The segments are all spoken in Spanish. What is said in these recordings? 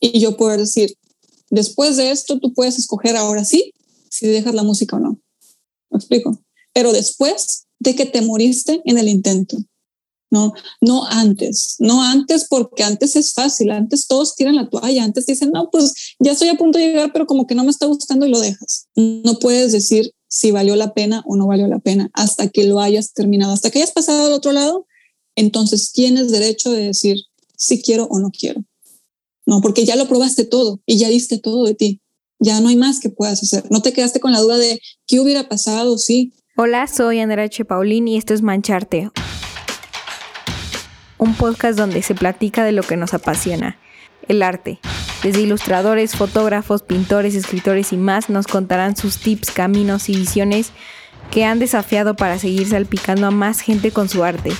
y yo poder decir, después de esto tú puedes escoger ahora sí si dejas la música o no. ¿Me explico? Pero después de que te moriste en el intento. No, no antes, no antes porque antes es fácil, antes todos tiran la toalla, antes dicen, no, pues ya estoy a punto de llegar, pero como que no me está gustando y lo dejas. No puedes decir si valió la pena o no valió la pena hasta que lo hayas terminado, hasta que hayas pasado al otro lado, entonces tienes derecho de decir si quiero o no quiero. No, porque ya lo probaste todo y ya diste todo de ti. Ya no hay más que puedas hacer. No te quedaste con la duda de qué hubiera pasado, sí. Hola, soy Andrea H. Paulín y esto es Mancharte, un podcast donde se platica de lo que nos apasiona, el arte. Desde ilustradores, fotógrafos, pintores, escritores y más nos contarán sus tips, caminos y visiones que han desafiado para seguir salpicando a más gente con su arte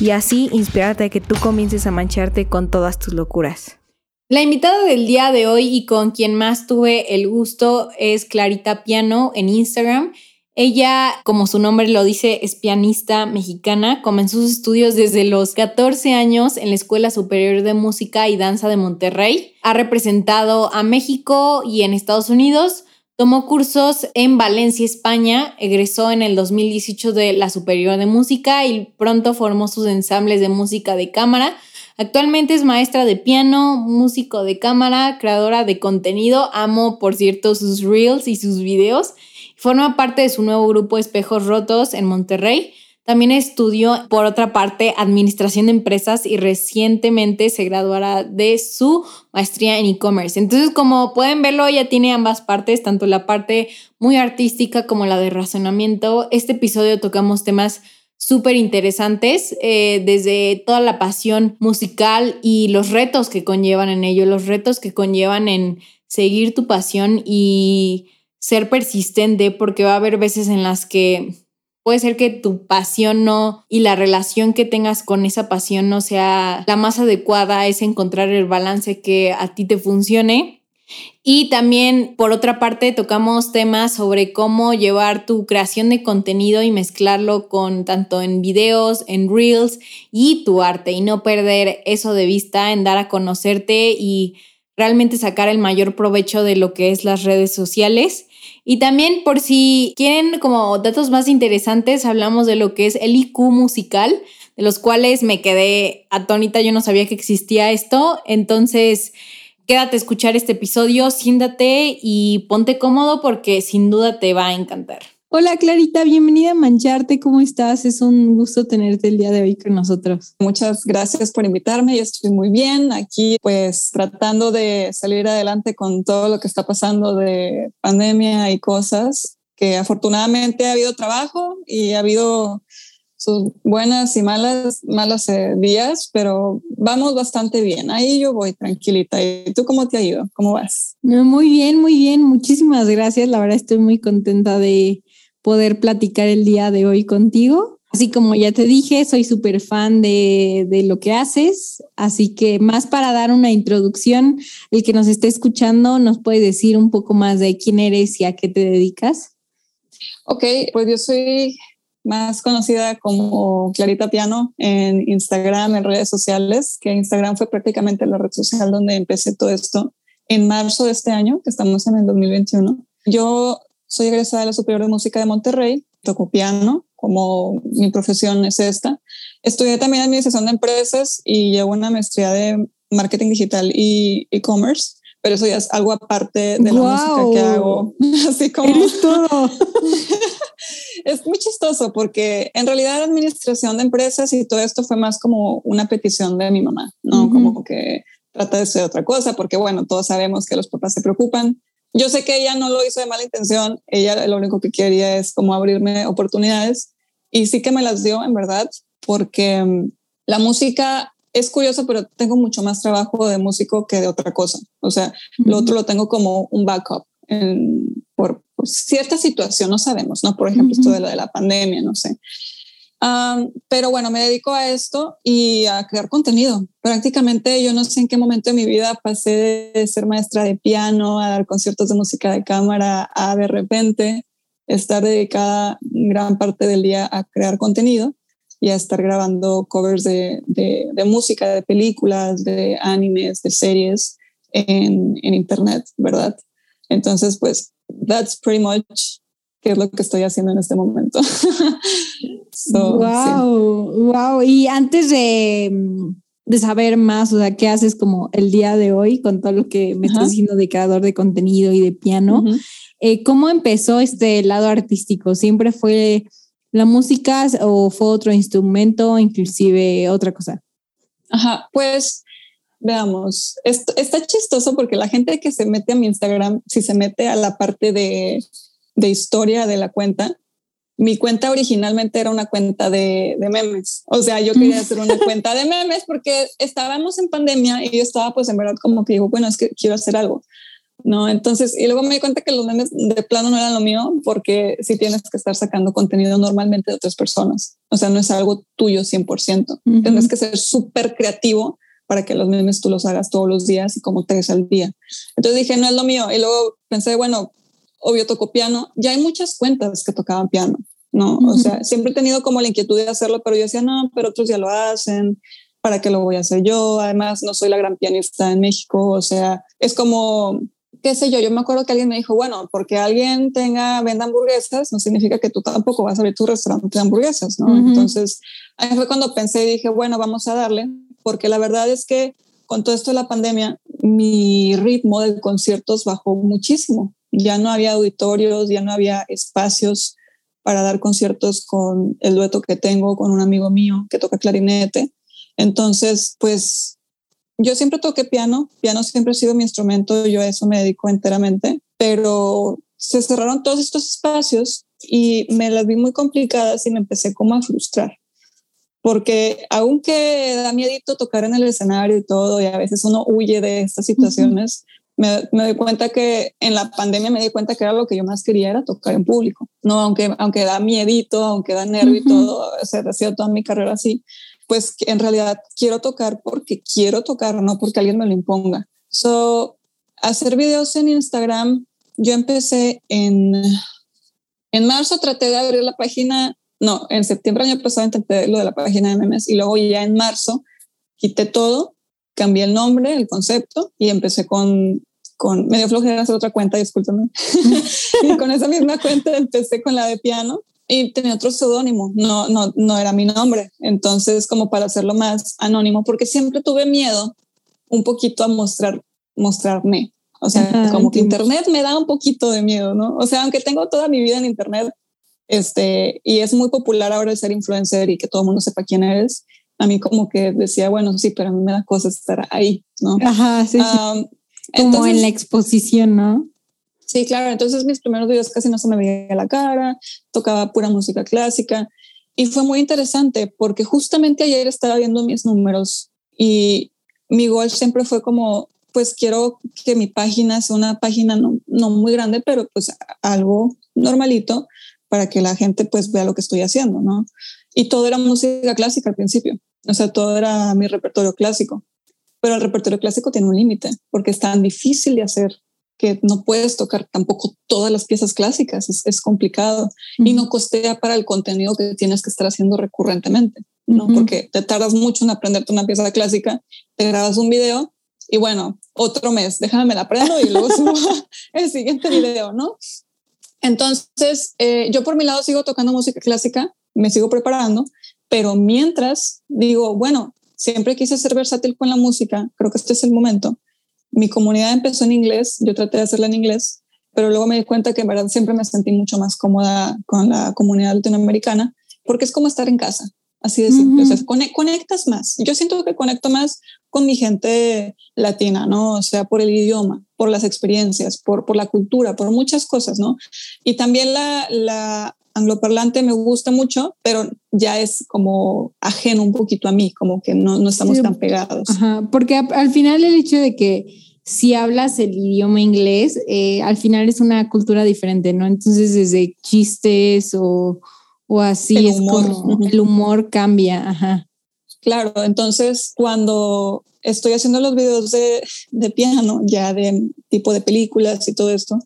y así inspirarte a que tú comiences a mancharte con todas tus locuras. La invitada del día de hoy y con quien más tuve el gusto es Clarita Piano en Instagram ella, como su nombre lo dice, es pianista mexicana. Comenzó sus estudios desde los 14 años en la Escuela Superior de Música y Danza de Monterrey. Ha representado a México y en Estados Unidos. Tomó cursos en Valencia, España. Egresó en el 2018 de la Superior de Música y pronto formó sus ensambles de música de cámara. Actualmente es maestra de piano, músico de cámara, creadora de contenido. Amo, por cierto, sus reels y sus videos. Forma parte de su nuevo grupo Espejos Rotos en Monterrey. También estudió, por otra parte, administración de empresas y recientemente se graduará de su maestría en e-commerce. Entonces, como pueden verlo, ella tiene ambas partes, tanto la parte muy artística como la de razonamiento. Este episodio tocamos temas súper interesantes, eh, desde toda la pasión musical y los retos que conllevan en ello, los retos que conllevan en seguir tu pasión y ser persistente porque va a haber veces en las que puede ser que tu pasión no y la relación que tengas con esa pasión no sea la más adecuada, es encontrar el balance que a ti te funcione. Y también, por otra parte, tocamos temas sobre cómo llevar tu creación de contenido y mezclarlo con tanto en videos, en reels y tu arte y no perder eso de vista en dar a conocerte y realmente sacar el mayor provecho de lo que es las redes sociales. Y también por si quieren como datos más interesantes, hablamos de lo que es el IQ musical, de los cuales me quedé atónita, yo no sabía que existía esto. Entonces, quédate a escuchar este episodio, siéntate y ponte cómodo porque sin duda te va a encantar. Hola Clarita, bienvenida a Mancharte, ¿cómo estás? Es un gusto tenerte el día de hoy con nosotros. Muchas gracias por invitarme, yo estoy muy bien aquí, pues tratando de salir adelante con todo lo que está pasando de pandemia y cosas, que afortunadamente ha habido trabajo y ha habido sus buenas y malas, malas eh, días, pero vamos bastante bien. Ahí yo voy tranquilita. ¿Y tú cómo te ha ido? ¿Cómo vas? Muy bien, muy bien. Muchísimas gracias. La verdad estoy muy contenta de poder platicar el día de hoy contigo. Así como ya te dije, soy súper fan de, de, lo que haces, así que más para dar una introducción, el que nos esté escuchando nos puede decir un poco más de quién eres y a qué te dedicas. Ok, pues yo soy más conocida como Clarita Piano en Instagram, en redes sociales, que Instagram fue prácticamente la red social donde empecé todo esto en marzo de este año, que estamos en el 2021. Yo soy egresada de la Superior de Música de Monterrey, toco piano, como mi profesión es esta. Estudié también Administración de Empresas y llevo una maestría de Marketing Digital y E-Commerce, pero eso ya es algo aparte de la música que hago. Así como... todo! es muy chistoso porque en realidad la Administración de Empresas y todo esto fue más como una petición de mi mamá, ¿no? Como que trata de ser otra cosa, porque bueno, todos sabemos que los papás se preocupan yo sé que ella no lo hizo de mala intención, ella lo único que quería es como abrirme oportunidades y sí que me las dio en verdad, porque mm, la música es curiosa, pero tengo mucho más trabajo de músico que de otra cosa. O sea, lo otro lo tengo como un backup por, cierta situación, no sabemos, ¿no? Por ejemplo, esto de la, de la pandemia, no sé pero bueno, me dedico a esto y a crear contenido. Prácticamente yo no sé en qué momento de mi vida pasé de ser maestra de piano a dar conciertos de música de cámara a de repente estar dedicada gran parte del día a crear contenido y a estar grabando covers de, de, música, de películas, de animes, de series. en, en internet, ¿verdad? Entonces, pues, that's pretty much qué es lo que estoy haciendo en este momento. wow, wow. Y antes de, de, saber más, o sea, qué haces como el día de hoy con todo lo que me estás diciendo de creador de contenido y de piano, eh, ¿cómo empezó este lado artístico? ¿Siempre fue la música o fue otro instrumento, inclusive otra cosa? Ajá, pues veamos, esto, está chistoso porque la gente que se mete a mi Instagram, si se mete a la parte de de historia de la cuenta, mi cuenta originalmente era una cuenta de, de, memes. O sea, yo quería hacer una cuenta de memes porque estábamos en pandemia y yo estaba pues en verdad como que digo, bueno, es que quiero hacer algo. No, entonces, y luego me di cuenta que los memes de plano no eran lo mío porque si tienes que estar sacando contenido normalmente de otras personas. O sea, no es algo tuyo 100%. Tienes que ser súper creativo para que los memes tú los hagas todos los días y como tres al día. Entonces dije, no es lo mío. Y luego pensé, bueno, obvio toco piano, ya hay muchas cuentas que tocaban piano, ¿no? O sea, siempre he tenido como la inquietud de hacerlo, pero yo decía, no, pero otros ya lo hacen, ¿para qué lo voy a hacer yo? Además, no soy la gran pianista en México, o sea, es como, qué sé yo, yo me acuerdo que alguien me dijo, bueno, porque alguien tenga, venda hamburguesas, no significa que tú tampoco vas a abrir tu restaurante de hamburguesas, ¿no? Entonces, ahí fue cuando pensé y dije, bueno, vamos a darle, porque la verdad es que con todo esto de la pandemia, mi ritmo de conciertos bajó muchísimo ya no había auditorios, ya no había espacios para dar conciertos con el dueto que tengo con un amigo mío que toca clarinete. Entonces, pues yo siempre toqué piano, piano siempre ha sido mi instrumento, yo a eso me dedico enteramente, pero se cerraron todos estos espacios y me las vi muy complicadas y me empecé como a frustrar. Porque aunque da miedito tocar en el escenario y todo, y a veces uno huye de estas situaciones, me, me doy cuenta que en la pandemia me di cuenta que era lo que yo más quería era tocar en público, no aunque aunque da miedito, aunque da nervio y todo, se ha sido toda mi carrera así, pues en realidad quiero tocar porque quiero tocar, no porque alguien me lo imponga. So, hacer videos en Instagram, yo empecé en en marzo traté de abrir la página, no, en septiembre año pasado intenté lo de la página de memes y luego ya en marzo quité todo cambié el nombre, el concepto y empecé con, con medio flojera hacer otra cuenta, discúlpame. y con esa misma cuenta empecé con la de piano y tenía otro seudónimo, no, no, no era mi nombre. Entonces, como para hacerlo más anónimo, porque siempre tuve miedo un poquito a mostrar, mostrarme. O sea, como que Internet me da un poquito de miedo, ¿no? O sea, aunque tengo toda mi vida en Internet, este, y es muy popular ahora el ser influencer y que todo el mundo sepa quién eres, a mí como que decía, bueno, sí, pero a mí me da cosa estar ahí, ¿no? Ajá, sí. como en la exposición, ¿no? Sí, claro. Entonces mis primeros videos casi no se me veía la cara, tocaba pura música clásica y fue muy interesante porque justamente ayer estaba viendo mis números y mi gol siempre fue como, pues quiero que mi página sea una página no, no muy grande, pero pues algo normalito para que la gente pues vea lo que estoy haciendo, ¿no? Y todo era música clásica al principio, o sea, todo era mi repertorio clásico. Pero el repertorio clásico tiene un límite porque es tan difícil de hacer que no puedes tocar tampoco todas las piezas clásicas, es, complicado y no costea para el contenido que tienes que estar haciendo recurrentemente, ¿no? Porque te tardas mucho en aprenderte una pieza clásica, te grabas un video y bueno, otro mes, déjame me la aprendo y luego subo el siguiente video, ¿no? Entonces, eh, yo por mi lado sigo tocando música clásica, me sigo preparando, pero mientras digo, bueno, siempre quise ser versátil con la música, creo que este es el momento. Mi comunidad empezó en inglés, yo traté de hacerla en inglés, pero luego me di cuenta que en verdad siempre me sentí mucho más cómoda con la comunidad latinoamericana, porque es como estar en casa, así de simple. O sea, conectas más. Yo siento que conecto más con mi gente latina, ¿no? O sea, por el idioma, por las experiencias, por, por la cultura, por muchas cosas, ¿no? Y también la, la angloparlante me gusta mucho, pero ya es como ajeno un poquito a mí, como que no, no estamos tan pegados. Ajá, porque al final el hecho de que si hablas el idioma inglés, eh, al final es una cultura diferente, ¿no? Entonces desde chistes o, o así el es como el humor cambia, ajá. Claro, entonces cuando estoy haciendo los videos de, de, piano, ya de tipo de películas y todo esto,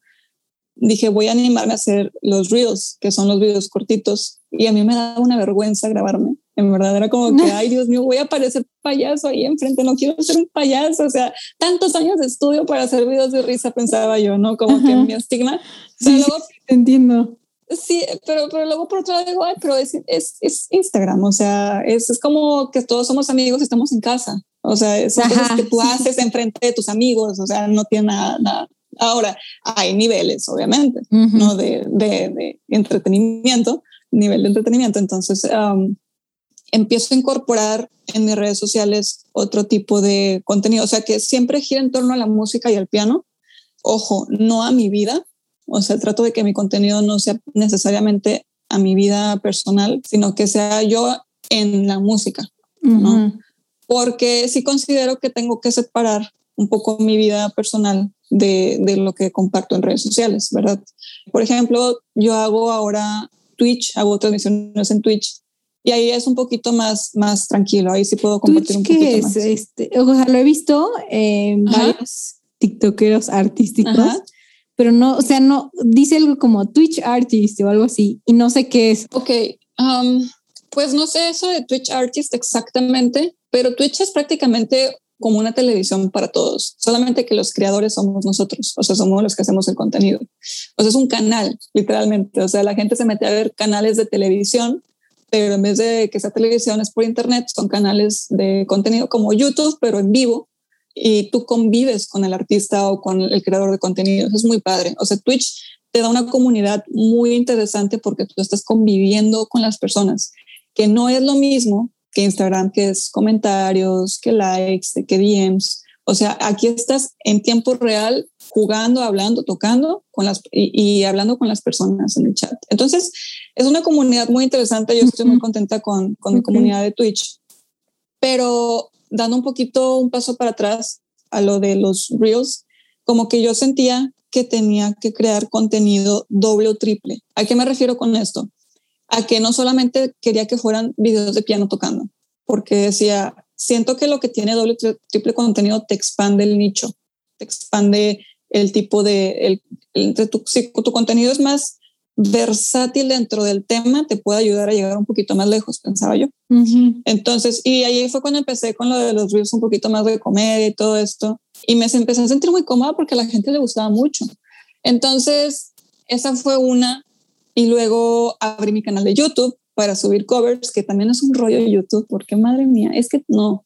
dije, voy a animarme a hacer los reels, que son los videos cortitos, y a mí me da una vergüenza grabarme. en verdad era como que, ay Dios mío, voy a parecer payaso ahí enfrente, no quiero ser un payaso, o sea, tantos años de estudio para hacer videos de risa, pensaba yo, ¿no? Como que mi estigma. Sí, luego, entiendo. Sí, pero, pero luego por otro lado digo, ay, pero es, es, es Instagram, o sea, es, es, como que todos somos amigos estamos en casa, o sea, son cosas que tú haces enfrente de tus amigos, o sea, no tiene nada, nada. Ahora, hay niveles, obviamente, ¿no? De, de, de, entretenimiento, nivel de entretenimiento, entonces um, empiezo a incorporar en mis redes sociales otro tipo de contenido, o sea, que siempre gira en torno a la música y al piano, ojo, no a mi vida, o sea, trato de que mi contenido no sea necesariamente a mi vida personal, sino que sea yo en la música, ¿no? Porque sí considero que tengo que separar un poco mi vida personal de, de, lo que comparto en redes sociales, ¿verdad? Por ejemplo, yo hago ahora Twitch, hago transmisiones en Twitch y ahí es un poquito más, más tranquilo, ahí sí puedo compartir un poquito es? más. Este, o sea, lo he visto en varios tiktokeros artísticos pero no, o sea, no, dice algo como Twitch Artist o algo así, y no sé qué es. Ok, um, pues no sé eso de Twitch Artist exactamente, pero Twitch es prácticamente como una televisión para todos, solamente que los creadores somos nosotros, o sea, somos los que hacemos el contenido. O sea, es un canal, literalmente, o sea, la gente se mete a ver canales de televisión, pero en vez de que sea televisión es por internet, son canales de contenido como YouTube, pero en vivo, y tú convives con el artista o con el creador de contenido. es muy padre. O sea, Twitch te da una comunidad muy interesante porque tú estás conviviendo con las personas, que no es lo mismo que Instagram, que es comentarios, que likes, que DMs. O sea, aquí estás en tiempo real jugando, hablando, tocando con las y, hablando con las personas en el chat. Entonces, es una comunidad muy interesante. Yo estoy muy contenta con, con mi comunidad de Twitch. Pero dando un poquito un paso para atrás a lo de los reels, como que yo sentía que tenía que crear contenido doble o triple. ¿A qué me refiero con esto? A que no solamente quería que fueran videos de piano tocando, porque decía, siento que lo que tiene doble o triple contenido te expande el nicho, te expande el tipo de, el, tu, si tu contenido es más versátil dentro del tema te puede ayudar a llegar un poquito más lejos, pensaba yo. Entonces, y ahí fue cuando empecé con lo de los reels un poquito más de comedia y todo esto. Y me empecé a sentir muy cómoda porque a la gente le gustaba mucho. Entonces, esa fue una. Y luego abrí mi canal de YouTube para subir covers, que también es un rollo de YouTube, porque madre mía, es que no.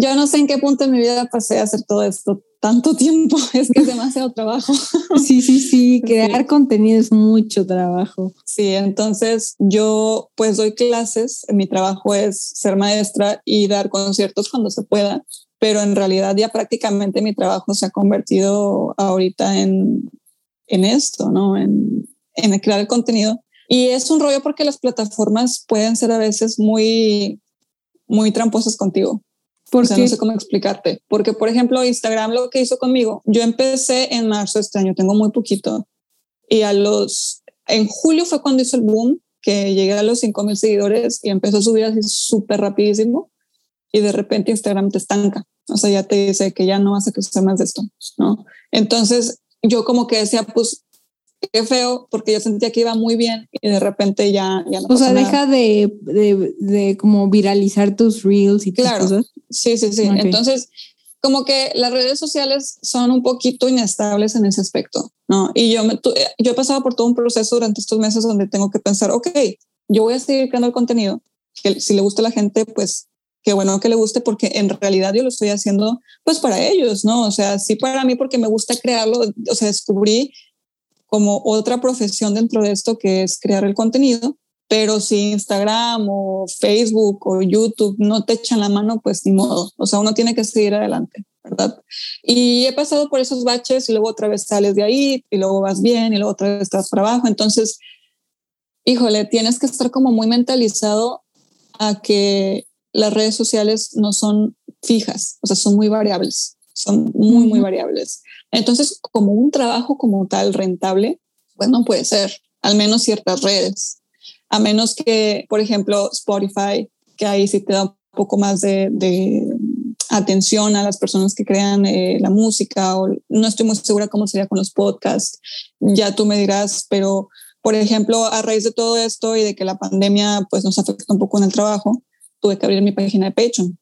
Yo no sé en qué punto de mi vida pasé a hacer todo esto tanto tiempo, es que es demasiado trabajo. Sí, sí, sí, crear contenido es mucho trabajo. Sí, entonces yo pues doy clases, mi trabajo es ser maestra y dar conciertos cuando se pueda, pero en realidad ya prácticamente mi trabajo se ha convertido ahorita en, en esto, ¿no? En, en crear el contenido. Y es un rollo porque las plataformas pueden ser a veces muy, muy tramposas contigo. O sea, no sé cómo explicarte. Porque, por ejemplo, Instagram lo que hizo conmigo, yo empecé en marzo de este año, tengo muy poquito. Y a los, en julio fue cuando hizo el boom, que llegué a los 5 mil seguidores y empezó a subir así súper rapidísimo. Y de repente Instagram te estanca. O sea, ya te dice que ya no vas a crecer más de esto, ¿no? Entonces, yo como que decía, pues qué feo, porque yo sentía que iba muy bien y de repente ya, ya no O sea, deja de, de, de, como viralizar tus reels y claro. cosas. Sí, sí, sí. Entonces, como que las redes sociales son un poquito inestables en ese aspecto, ¿no? Y yo, me, yo he pasado por todo un proceso durante estos meses donde tengo que pensar, ok, yo voy a seguir creando el contenido, que si le gusta a la gente, pues qué bueno que le guste porque en realidad yo lo estoy haciendo pues para ellos, ¿no? O sea, sí para mí porque me gusta crearlo, o sea, descubrí como otra profesión dentro de esto que es crear el contenido, pero si Instagram o Facebook o YouTube no te echan la mano, pues ni modo, o sea, uno tiene que seguir adelante, ¿verdad? Y he pasado por esos baches y luego otra vez sales de ahí y luego vas bien y luego otra vez estás para abajo, entonces, híjole, tienes que estar como muy mentalizado a que las redes sociales no son fijas, o sea, son muy variables, son muy, muy variables. Entonces, como un trabajo como tal rentable, pues no puede ser, al menos ciertas redes, a menos que, por ejemplo, Spotify, que ahí sí te da un poco más de, atención a las personas que crean eh, la música, o no estoy muy segura cómo sería con los podcasts, ya tú me dirás, pero Por ejemplo, a raíz de todo esto y de que la pandemia pues nos afectó un poco en el trabajo, tuve que abrir mi página de Patreon,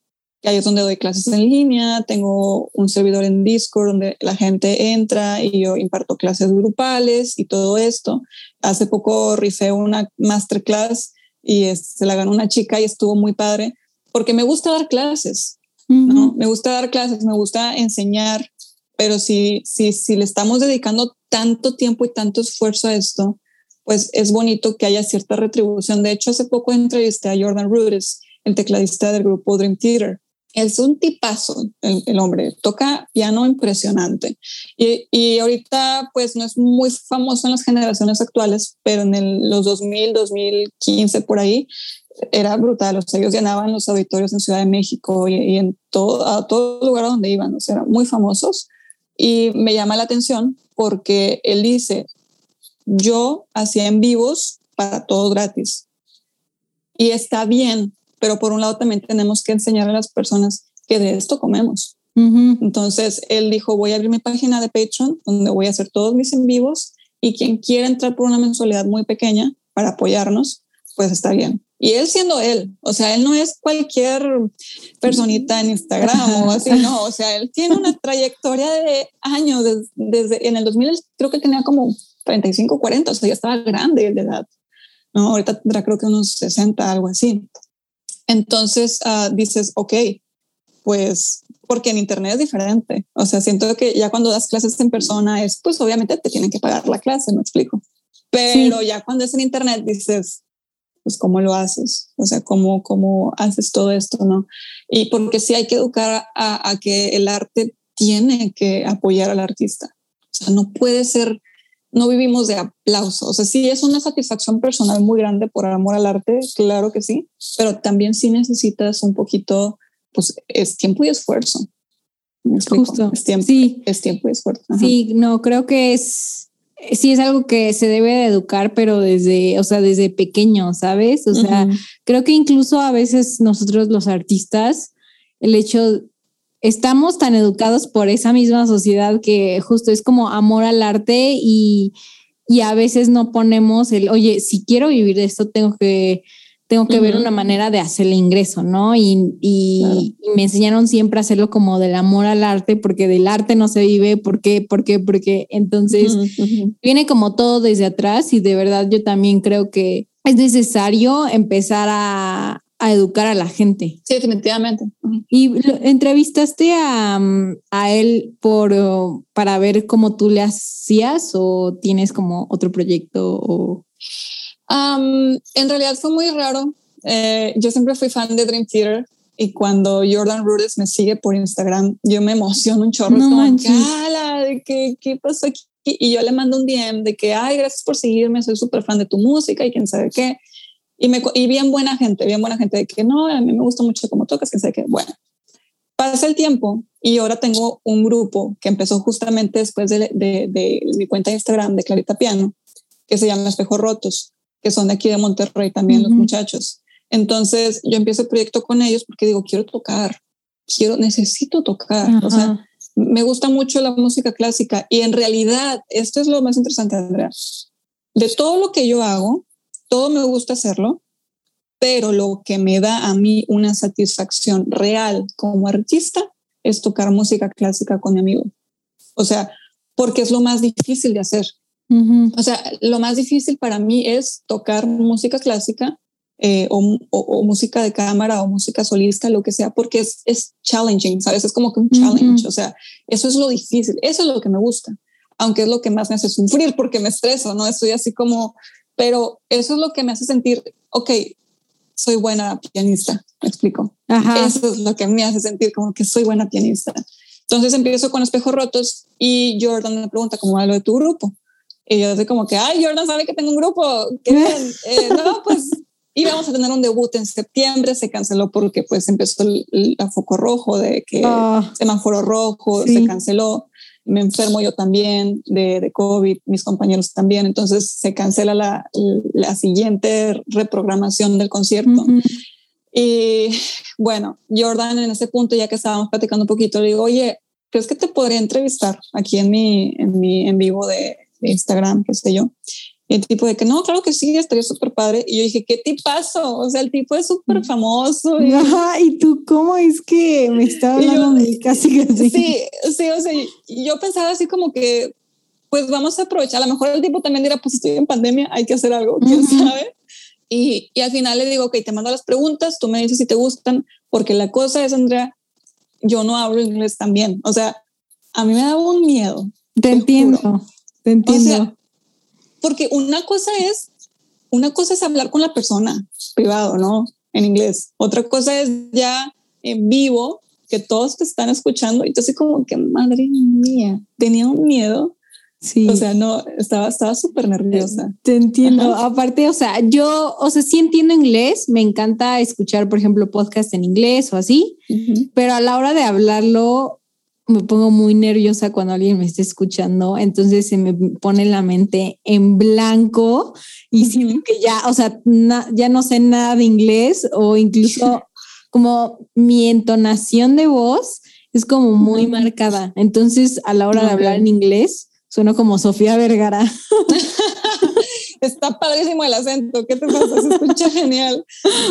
ahí es donde doy clases en línea, tengo un servidor en Discord donde la gente entra y yo imparto clases grupales y todo esto. Hace poco rifé una masterclass y se la ganó una chica y estuvo muy padre porque me gusta dar clases, ¿no? Me gusta dar clases, me gusta enseñar, pero si, si, si le estamos dedicando tanto tiempo y tanto esfuerzo a esto, pues es bonito que haya cierta retribución. De hecho, hace poco entrevisté a Jordan Rudess, el tecladista del grupo Dream Theater. Es un tipazo el, hombre, toca piano impresionante. Y, y, ahorita pues no es muy famoso en las generaciones actuales, pero en el, los 2000, 2015 por ahí era brutal. O sea, ellos llenaban los auditorios en Ciudad de México y, en todo, a todo lugar donde iban. O sea, eran muy famosos. Y me llama la atención porque él dice, yo hacía en vivos para todo gratis. Y está bien, pero por un lado también tenemos que enseñar a las personas que de esto comemos. Entonces él dijo, voy a abrir mi página de Patreon donde voy a hacer todos mis en vivos y quien quiera entrar por una mensualidad muy pequeña para apoyarnos, pues está bien. Y él siendo él, o sea, él no es cualquier personita en Instagram o así, no, o sea, él tiene una trayectoria de años, desde, en el 2000 creo que tenía como 35, 40, o sea, ya estaba grande de edad, ¿no? Ahorita tendrá creo que unos 60, algo así. Entonces uh, dices, ok, pues porque en internet es diferente, o sea, siento que ya cuando das clases en persona es, pues obviamente te tienen que pagar la clase, me explico. Pero ya cuando es en internet dices, pues cómo lo haces, o sea, cómo, cómo haces todo esto, ¿no? Y porque sí hay que educar a, a que el arte tiene que apoyar al artista. O sea, no puede ser, no vivimos de aplausos. O sea, sí es una satisfacción personal muy grande por amor al arte, claro que sí, pero también sí necesitas un poquito, pues es tiempo y esfuerzo. Justo. Es tiempo, sí. es tiempo y esfuerzo. Sí, no, creo que es sí es algo que se debe de educar, pero desde, o sea, desde pequeño, ¿sabes? O sea, creo que incluso a veces nosotros los artistas, el hecho, estamos tan educados por esa misma sociedad que justo es como amor al arte y, y a veces no ponemos el, oye, si quiero vivir de esto, tengo que tengo que ver una manera de hacer el ingreso, ¿no? Y, y, me enseñaron siempre a hacerlo como del amor al arte, porque del arte no se vive, ¿por qué? ¿Por qué? Porque entonces viene como todo desde atrás y de verdad yo también creo que es necesario empezar a, a educar a la gente. Sí, definitivamente. Y entrevistaste a, a él por, para ver cómo tú le hacías o tienes como otro proyecto o en realidad fue muy raro. Eh, yo siempre fui fan de Dream Theater y cuando Jordan Rudess me sigue por Instagram, yo me emociono un chorro. No como, ¿qué, ¿qué pasó aquí? Y yo le mando un DM de que, ay, gracias por seguirme, soy súper fan de tu música y quién sabe qué. Y, me, y bien buena gente, bien buena gente de que no, a mí me gusta mucho cómo tocas, quién sabe qué. Bueno, pasa el tiempo y ahora tengo un grupo que empezó justamente después de, de, de mi cuenta de Instagram de Clarita Piano, que se llama Espejos Rotos que son de aquí de Monterrey también los muchachos. Entonces yo empiezo el proyecto con ellos porque digo, quiero tocar, quiero, necesito tocar. O sea, me gusta mucho la música clásica y en realidad esto es lo más interesante, Andrea. De todo lo que yo hago, todo me gusta hacerlo, pero lo que me da a mí una satisfacción real como artista es tocar música clásica con mi amigo. O sea, porque es lo más difícil de hacer. O sea, lo más difícil para mí es tocar música clásica eh, o, música de cámara o música solista, lo que sea, porque es, es challenging, ¿sabes? Es como que un challenge, o sea, eso es lo difícil, eso es lo que me gusta, aunque es lo que más me hace sufrir porque me estreso, ¿no? Estoy así como, pero eso es lo que me hace sentir, ok, soy buena pianista, me explico. Eso es lo que me hace sentir como que soy buena pianista. Entonces empiezo con espejos rotos y Jordan me pregunta cómo va lo de tu grupo. Y yo así como que, ay, Jordan sabe que tengo un grupo. Qué bien. Eh, no, pues íbamos a tener un debut en septiembre, se canceló porque pues empezó el, foco rojo de que ah. semáforo rojo, se canceló. Me enfermo yo también de, de, COVID, mis compañeros también, entonces se cancela la, la siguiente reprogramación del concierto. Y bueno, Jordan en ese punto, ya que estábamos platicando un poquito, le digo, oye, ¿crees que te podría entrevistar aquí en mi, en mi en vivo de, Instagram, qué sé yo. El tipo de que no, claro que sí, estaría súper padre. Y yo dije, ¿qué tipazo? O sea, el tipo es súper famoso. Y, Ajá, ¿y tú cómo es que me estaba hablando yo, casi así? Sí, sí, o sea, yo pensaba así como que, pues vamos a aprovechar. A lo mejor el tipo también dirá, pues estoy en pandemia, hay que hacer algo, quién sabe. Y, y al final le digo, ok, te mando las preguntas, tú me dices si te gustan, porque la cosa es, Andrea, yo no hablo inglés también. O sea, a mí me da un miedo. Te, entiendo, te entiendo. Porque una cosa es, una cosa es hablar con la persona privado, ¿no? En inglés. Otra cosa es ya en vivo, que todos te están escuchando y así como que, madre mía, tenía un miedo Sí. O sea, no, estaba estaba súper nerviosa. Te entiendo. Aparte, o sea, yo, o sea, sí entiendo inglés, me encanta escuchar, por ejemplo, podcast en inglés o así, pero a la hora de hablarlo me pongo muy nerviosa cuando alguien me está escuchando, entonces se me pone la mente en blanco y siento que ya, o sea, ya no sé nada de inglés o incluso como mi entonación de voz es como muy marcada. Entonces, a la hora de hablar en inglés, Suena como Sofía Vergara. Está padrísimo el acento. ¿Qué te pasa? Se escucha genial.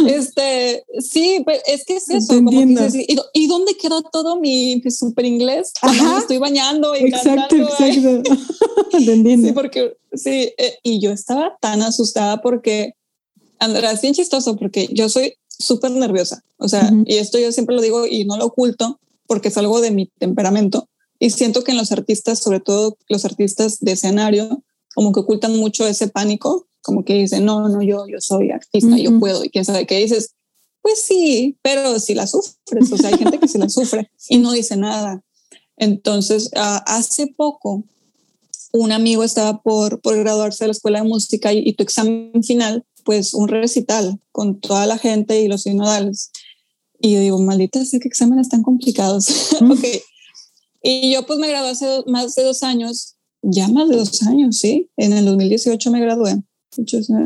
Este, sí, pues, es que es eso. Como que ¿y, dónde quedó todo mi super inglés? Cuando estoy bañando y exacto, Exacto, Sí, porque sí. Eh, y yo estaba tan asustada porque, Andrea, es bien chistoso porque yo soy súper nerviosa. O sea, y esto yo siempre lo digo y no lo oculto porque es algo de mi temperamento y siento que en los artistas, sobre todo los artistas de escenario, como que ocultan mucho ese pánico, como que dicen, no, no, yo, yo soy artista, yo puedo, y quién sabe qué dices, pues sí, pero si la sufres, o sea, hay gente que se la sufre y no dice nada. Entonces, uh, hace poco, un amigo estaba por, por graduarse de la escuela de música y, tu examen final, pues un recital con toda la gente y los sinodales. Y yo digo, maldita sé que exámenes tan complicados. ok, y yo pues me gradué hace más de dos años, ya más de dos años, sí. En el 2018 me gradué.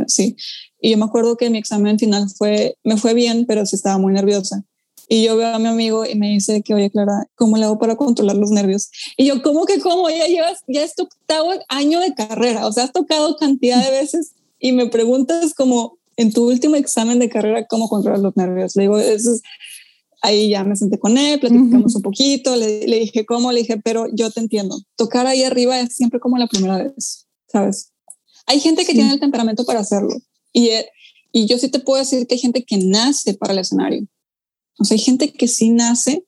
Sí. Y yo me acuerdo que mi examen final fue, me fue bien, pero sí estaba muy nerviosa. Y yo veo a mi amigo y me dice que, oye, Clara, ¿cómo le hago para controlar los nervios? Y yo, ¿cómo que cómo? Ya llevas, ya es tu octavo año de carrera, o sea, has tocado cantidad de veces y me preguntas como en tu último examen de carrera, ¿cómo controlar los nervios? Le digo, eso es, ahí ya me senté con él, platicamos un poquito, le, le, dije cómo, le dije, pero yo te entiendo, tocar ahí arriba es siempre como la primera vez, ¿sabes? Hay gente que tiene el temperamento para hacerlo y, eh, y yo sí te puedo decir que hay gente que nace para el escenario. O sea, hay gente que sí nace,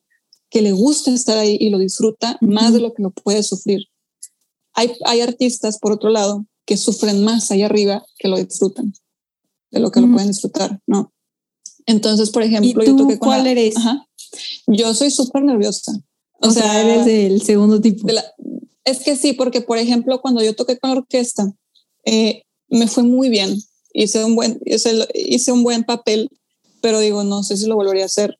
que le gusta estar ahí y lo disfruta más de lo que lo puede sufrir. Hay, hay artistas, por otro lado, que sufren más ahí arriba que lo disfrutan, de lo que lo pueden disfrutar, ¿no? Entonces, por ejemplo, yo toqué con ¿Cuál eres? Yo soy súper nerviosa. O, sea, eres del segundo tipo. es que sí, porque por ejemplo, cuando yo toqué con la orquesta, eh, me fue muy bien. Hice un buen, hice, hice un buen papel, pero digo, no sé si lo volvería a hacer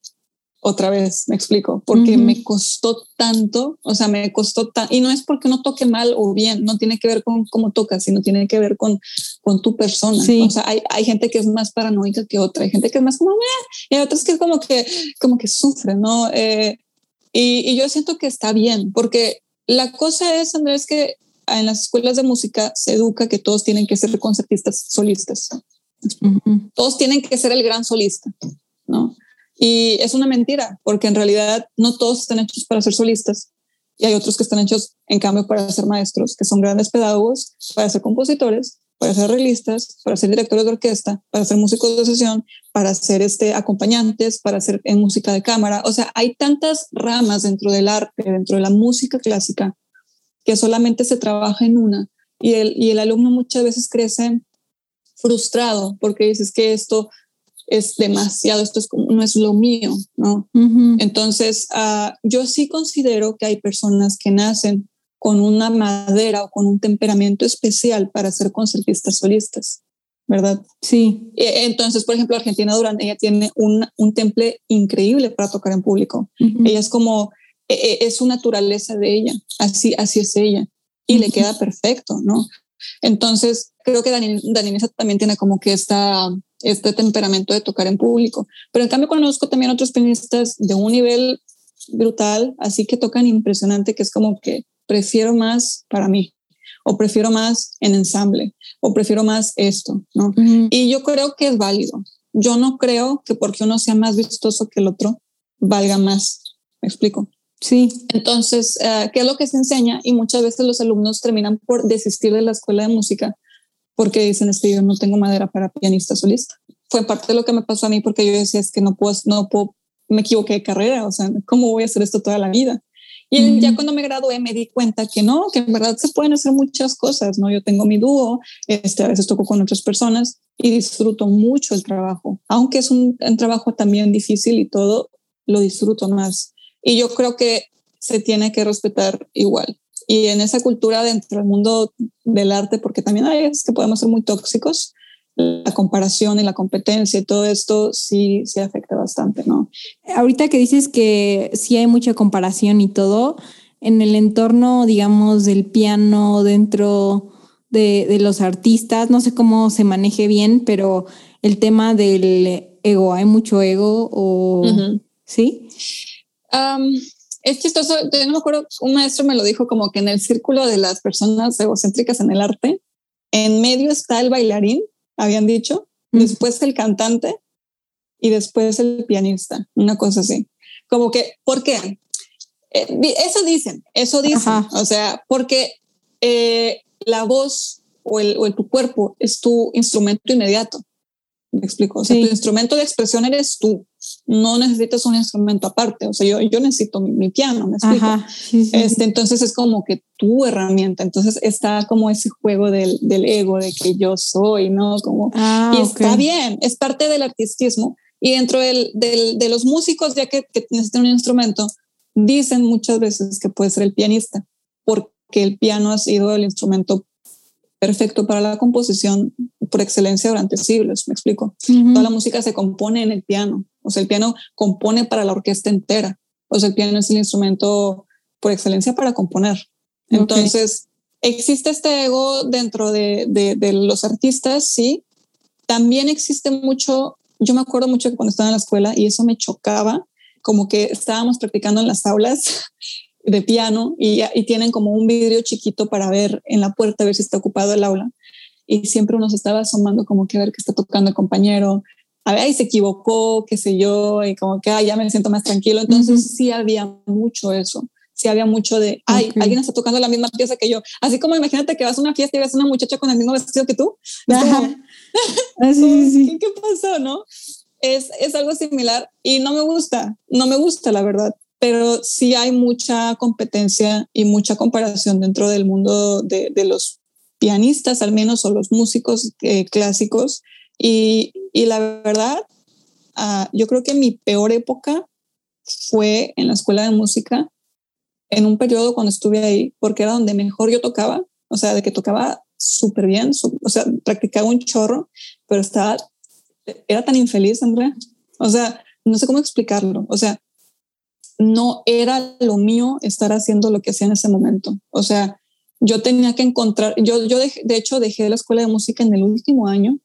otra vez, me explico, porque me costó tanto, o sea, me costó tanto, y no es porque no toque mal o bien, no tiene que ver con cómo tocas, sino tiene que ver con, con tu persona. O sea, hay, hay, gente que es más paranoica que otra, hay gente que es más como, y hay otras que es como que, como que sufre, ¿no? Eh, y, y, yo siento que está bien, porque la cosa es, Andrés, que en las escuelas de música se educa que todos tienen que ser concertistas solistas. Todos tienen que ser el gran solista, ¿no? Y es una mentira, porque en realidad no todos están hechos para ser solistas. Y hay otros que están hechos, en cambio, para ser maestros, que son grandes pedagogos, para ser compositores, para ser realistas, para ser directores de orquesta, para ser músicos de sesión, para ser este, acompañantes, para ser en música de cámara. O sea, hay tantas ramas dentro del arte, dentro de la música clásica, que solamente se trabaja en una. Y el, y el alumno muchas veces crece frustrado porque dices que esto es demasiado, esto es como, no es lo mío, ¿no? Entonces, uh, yo sí considero que hay personas que nacen con una madera o con un temperamento especial para ser concertistas solistas, ¿verdad? Sí. E, entonces, por ejemplo, Argentina Durán, ella tiene un, un temple increíble para tocar en público. Ella es como, e, e, es su naturaleza de ella, así, así es ella, y le queda perfecto, ¿no? Entonces, creo que Dani, Dani también tiene como que esta este temperamento de tocar en público. Pero en cambio conozco también otros pianistas de un nivel brutal, así que tocan impresionante, que es como que prefiero más para mí. o prefiero más en ensamble, o prefiero más esto, ¿no? Y yo creo que es válido. Yo no creo que porque uno sea más vistoso que el otro, valga más. ¿Me explico? Sí. Entonces, eh, ¿qué es lo que se enseña? Y muchas veces los alumnos terminan por desistir de la escuela de música porque dicen, es que yo no tengo madera para pianista solista. Fue parte de lo que me pasó a mí porque yo decía, es que no puedo, no puedo, me equivoqué de carrera, o sea, ¿cómo voy a hacer esto toda la vida? Y ya cuando me gradué me di cuenta que no, que en verdad se pueden hacer muchas cosas, ¿no? Yo tengo mi dúo, este, a veces toco con otras personas y disfruto mucho el trabajo, aunque es un, un trabajo también difícil y todo, lo disfruto más. Y yo creo que se tiene que respetar igual. Y en esa cultura dentro del mundo del arte, porque también hay veces que podemos ser muy tóxicos, la comparación y la competencia y todo esto sí, sí afecta bastante, ¿no? Ahorita que dices que sí hay mucha comparación y todo, en el entorno, digamos, del piano, dentro de, de los artistas, no sé cómo se maneje bien, pero el tema del ego, ¿hay mucho ego o sí? Es chistoso, yo no me acuerdo, un maestro me lo dijo como que en el círculo de las personas egocéntricas en el arte, en medio está el bailarín, habían dicho, después el cantante y después el pianista, una cosa así. Como que, ¿por qué? Eh, eso dicen, eso dicen, o sea, porque eh, la voz o, el, o el, tu cuerpo es tu instrumento inmediato. Me explico. O sea, tu instrumento de expresión eres tú. No necesitas un instrumento aparte. O sea, yo, yo necesito mi, piano, me explico. este, entonces es como que tu herramienta. Entonces está como ese juego del, del ego, de que yo soy, ¿no? Como, ah, y está bien, es parte del artistismo. Y dentro del, del, de los músicos, ya que, que necesitan un instrumento, dicen muchas veces que puede ser el pianista, porque el piano ha sido el instrumento perfecto para la composición por excelencia durante siglos, me explico. Toda la música se compone en el piano, o sea, el piano compone para la orquesta entera, o sea, el piano es el instrumento por excelencia para componer. Entonces, existe este ego dentro de, de, los artistas, sí. También existe mucho, yo me acuerdo mucho que cuando estaba en la escuela y eso me chocaba, como que estábamos practicando en las aulas de piano y, y, tienen como un vidrio chiquito para ver en la puerta, a ver si está ocupado el aula. Y siempre uno se estaba asomando como que a ver qué está tocando el compañero, a ver, ahí se equivocó, qué sé yo, y como que ah, ya me siento más tranquilo. Entonces sí había mucho eso. Sí había mucho de, ay, alguien está tocando la misma pieza que yo. Así como imagínate que vas a una fiesta y ves a una muchacha con el mismo vestido que tú. Ah, sí, sí. ¿Qué pasó, no? Es, es algo similar y no me gusta, no me gusta, la verdad pero sí hay mucha competencia y mucha comparación dentro del mundo de, los pianistas, al menos, o los músicos eh, clásicos. Y, y, la verdad, uh, yo creo que mi peor época fue en la escuela de música, en un periodo cuando estuve ahí, porque era donde mejor yo tocaba, o sea, de que tocaba súper bien, o sea, practicaba un chorro, pero estaba, era tan infeliz, Andrea. O sea, no sé cómo explicarlo. O sea, no era lo mío estar haciendo lo que hacía en ese momento. O sea, yo tenía que encontrar, yo, yo de, de hecho dejé la escuela de música en el último año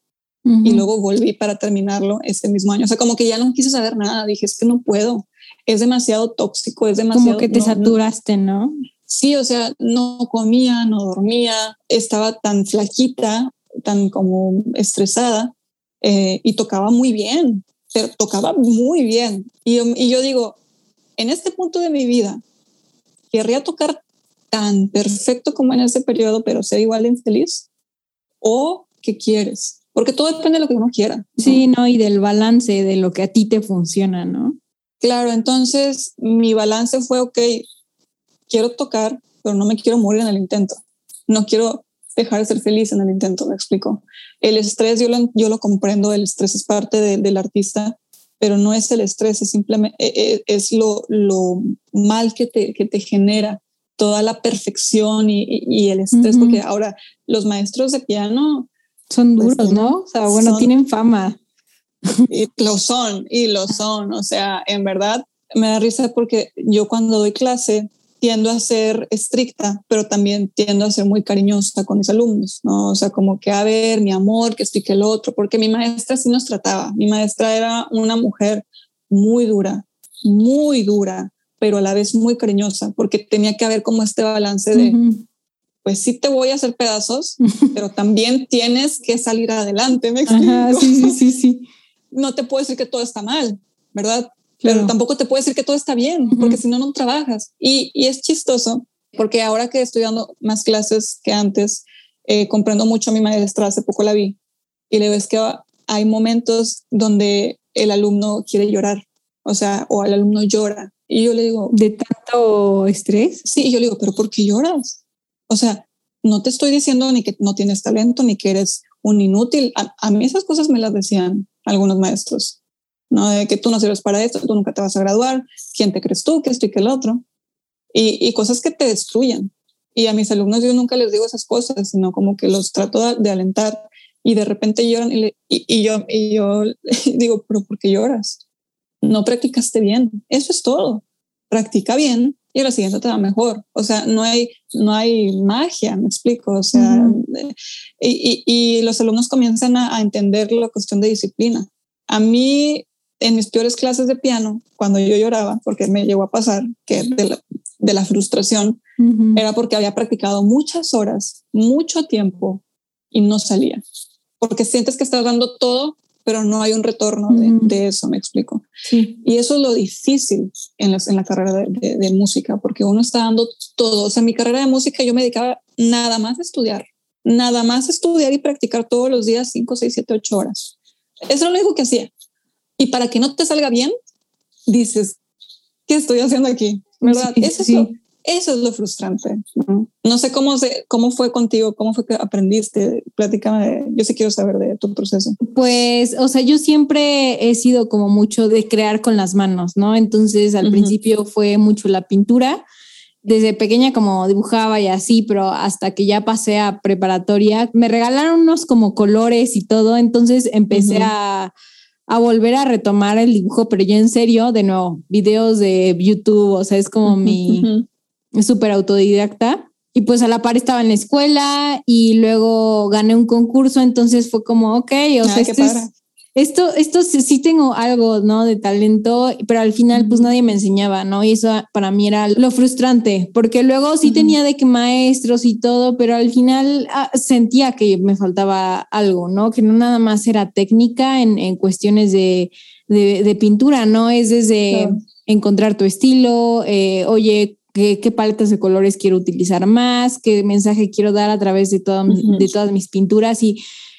y luego volví para terminarlo ese mismo año. O sea, como que ya no quise saber nada, dije, es que no puedo, es demasiado tóxico, es demasiado... Como que te saturaste, ¿no? Sí, o sea, no comía, no dormía, estaba tan flaquita, tan como estresada eh, y tocaba muy bien, pero tocaba muy bien. Y, y yo digo, en este punto de mi vida, querría tocar tan perfecto como en ese periodo, pero ser igual de infeliz? ¿O qué quieres? Porque todo depende de lo que uno quiera. Sí, no, y del balance, de lo que a ti te funciona, ¿no? Claro, entonces mi balance fue, ok, quiero tocar, pero no me quiero morir en el intento. No quiero dejar de ser feliz en el intento, me explico. El estrés, yo lo, yo lo comprendo, el estrés es parte del artista, pero no es el estrés, es simplemente e, es lo, lo mal que te, que te genera toda la perfección y, y el estrés, porque ahora los maestros de piano son pues, duros, ¿no? O sea, bueno, tienen fama. Y lo son, y lo son. O sea, en verdad me da risa porque yo cuando doy clase tiendo a ser estricta, pero también tiendo a ser muy cariñosa con mis alumnos, ¿no? O sea, como que a ver, mi amor, que estoy que el otro, porque mi maestra sí nos trataba. Mi maestra era una mujer muy dura, muy dura, pero a la vez muy cariñosa, porque tenía que haber como este balance de, pues sí te voy a hacer pedazos, pero también tienes que salir adelante, ¿me explico? sí, sí, sí, sí. No te puedo decir que todo está mal, ¿verdad? Pero tampoco te puedo decir que todo está bien, porque si no, no trabajas. Y, y, es chistoso, porque ahora que estoy dando más clases que antes, eh, comprendo mucho a mi maestra, hace poco la vi, y le ves que hay momentos donde el alumno quiere llorar, o sea, o el alumno llora. Y yo le digo, ¿de tanto estrés? Sí, y yo le digo, pero ¿por qué lloras? O sea, no te estoy diciendo ni que no tienes talento, ni que eres un inútil. A, mí esas cosas me las decían algunos maestros, ¿no? De que tú no sirves para esto, tú nunca te vas a graduar, ¿quién te crees tú, que esto y que el otro? Y, y cosas que te destruyen. Y a mis alumnos yo nunca les digo esas cosas, sino como que los trato de, alentar y de repente lloran y, y, yo, y yo digo, pero ¿por qué lloras? No practicaste bien. Eso es todo. Practica bien y la siguiente te va mejor. O sea, no hay, no hay magia, me explico. O sea, y, y, los alumnos comienzan a, entender la cuestión de disciplina. A mí, en mis peores clases de piano, cuando yo lloraba, porque me llegó a pasar que de la, de la frustración, era porque había practicado muchas horas, mucho tiempo y no salía. Porque sientes que estás dando todo, pero no hay un retorno de, eso, me explico. Y eso es lo difícil en, en la carrera de, música, porque uno está dando todo. O sea, en mi carrera de música yo me dedicaba nada más a estudiar, nada más a estudiar y practicar todos los días 5, 6, 7, 8 horas. Eso es lo único que hacía. Y para que no te salga bien, dices, ¿qué estoy haciendo aquí? ¿Verdad? eso, es lo, eso es lo frustrante. No, sé cómo, se, cómo fue contigo, cómo fue que aprendiste. Platícame, yo sí quiero saber de tu proceso. Pues, o sea, yo siempre he sido como mucho de crear con las manos, ¿no? Entonces, al principio fue mucho la pintura. Desde pequeña como dibujaba y así, pero hasta que ya pasé a preparatoria, me regalaron unos como colores y todo, entonces empecé a a volver a retomar el dibujo, pero ya en serio, de nuevo, videos de YouTube, o sea, es como mi súper autodidacta. Y pues a la par estaba en la escuela y luego gané un concurso, entonces fue como, ok, o sea, este esto, esto sí, tengo algo, ¿no? De talento, pero al final pues nadie me enseñaba, ¿no? Y eso para mí era lo frustrante, porque luego sí tenía de que maestros y todo, pero al final ah, sentía que me faltaba algo, ¿no? Que no nada más era técnica en, en cuestiones de, de, pintura, ¿no? Es desde encontrar tu estilo, eh, oye, ¿qué, ¿qué, paletas de colores quiero utilizar más, qué mensaje quiero dar a través de, todo, de todas mis pinturas y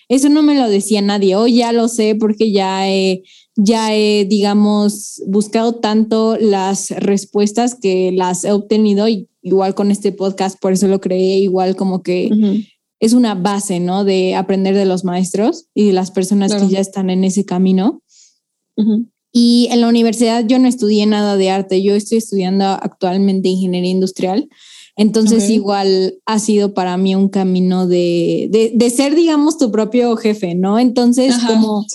eso no me lo decía nadie. Hoy ya lo sé porque ya he, ya he, digamos, buscado tanto las respuestas que las he obtenido y igual con este podcast, por eso lo creé, igual como que es una base, ¿no? De aprender de los maestros y de las personas que ya están en ese camino. Y en la universidad yo no estudié nada de arte, yo estoy estudiando actualmente ingeniería industrial. Entonces igual ha sido para mí un camino de, de, ser, digamos, tu propio jefe, ¿no? Entonces como,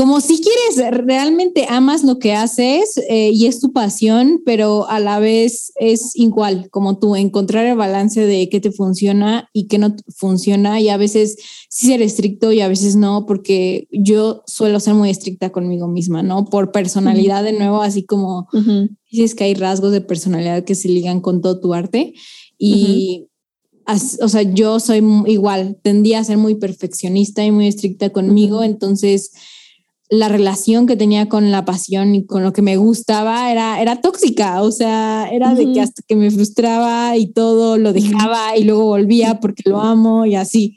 como si quieres, realmente amas lo que haces eh, y es tu pasión, pero a la vez es igual, como tú, encontrar el balance de qué te funciona y qué no funciona y a veces sí ser estricto y a veces no, porque yo suelo ser muy estricta conmigo misma, ¿no? Por personalidad de nuevo, así como dices que hay rasgos de personalidad que se ligan con todo tu arte y... o sea, yo soy igual, tendía a ser muy perfeccionista y muy estricta conmigo, entonces la relación que tenía con la pasión y con lo que me gustaba era, era tóxica, o sea, era de que hasta que me frustraba y todo lo dejaba y luego volvía porque lo amo y así.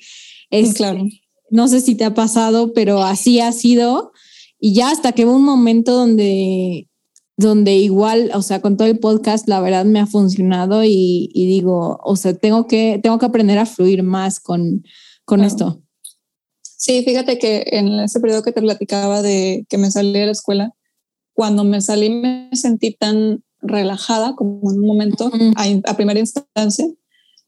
Es claro. No sé si te ha pasado, pero así ha sido. Y ya hasta que hubo un momento donde, donde igual, o sea, con todo el podcast, la verdad me ha funcionado y, digo, o sea, tengo que, tengo que aprender a fluir más con, con esto. Sí, fíjate que en ese periodo que te platicaba de que me salí de la escuela, cuando me salí me sentí tan relajada como en un momento a, primera instancia,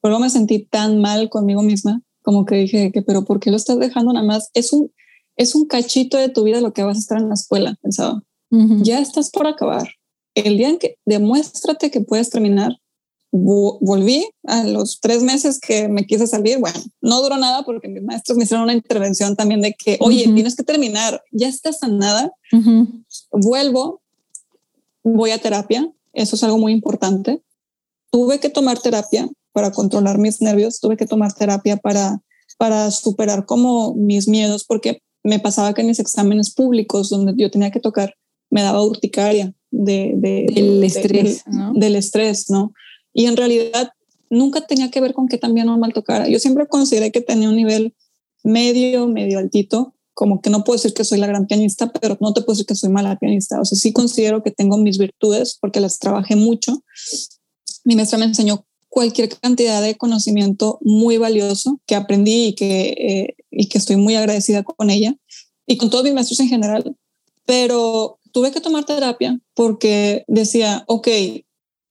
luego me sentí tan mal conmigo misma, como que dije que, pero ¿por qué lo estás dejando nada más? Es un, es un cachito de tu vida lo que vas a estar en la escuela, pensaba. Ya estás por acabar. El día en que demuéstrate que puedes terminar, volví a los tres meses que me quise salir. Bueno, no duró nada porque mis maestros me hicieron una intervención también de que, oye, tienes que terminar, ya estás sanada. Vuelvo, voy a terapia. Eso es algo muy importante. Tuve que tomar terapia para controlar mis nervios, tuve que tomar terapia para, para superar como mis miedos, porque me pasaba que en mis exámenes públicos, donde yo tenía que tocar, me daba urticaria de, del estrés, ¿no? Del estrés, ¿no? Y en realidad nunca tenía que ver con que también no mal tocara. Yo siempre consideré que tenía un nivel medio, medio altito, como que no puedo decir que soy la gran pianista, pero no te puedo decir que soy mala pianista. O sea, sí considero que tengo mis virtudes porque las trabajé mucho. Mi maestra me enseñó cualquier cantidad de conocimiento muy valioso que aprendí y que, eh, y que estoy muy agradecida con ella y con todos mis maestros en general. Pero tuve que tomar terapia porque decía, ok,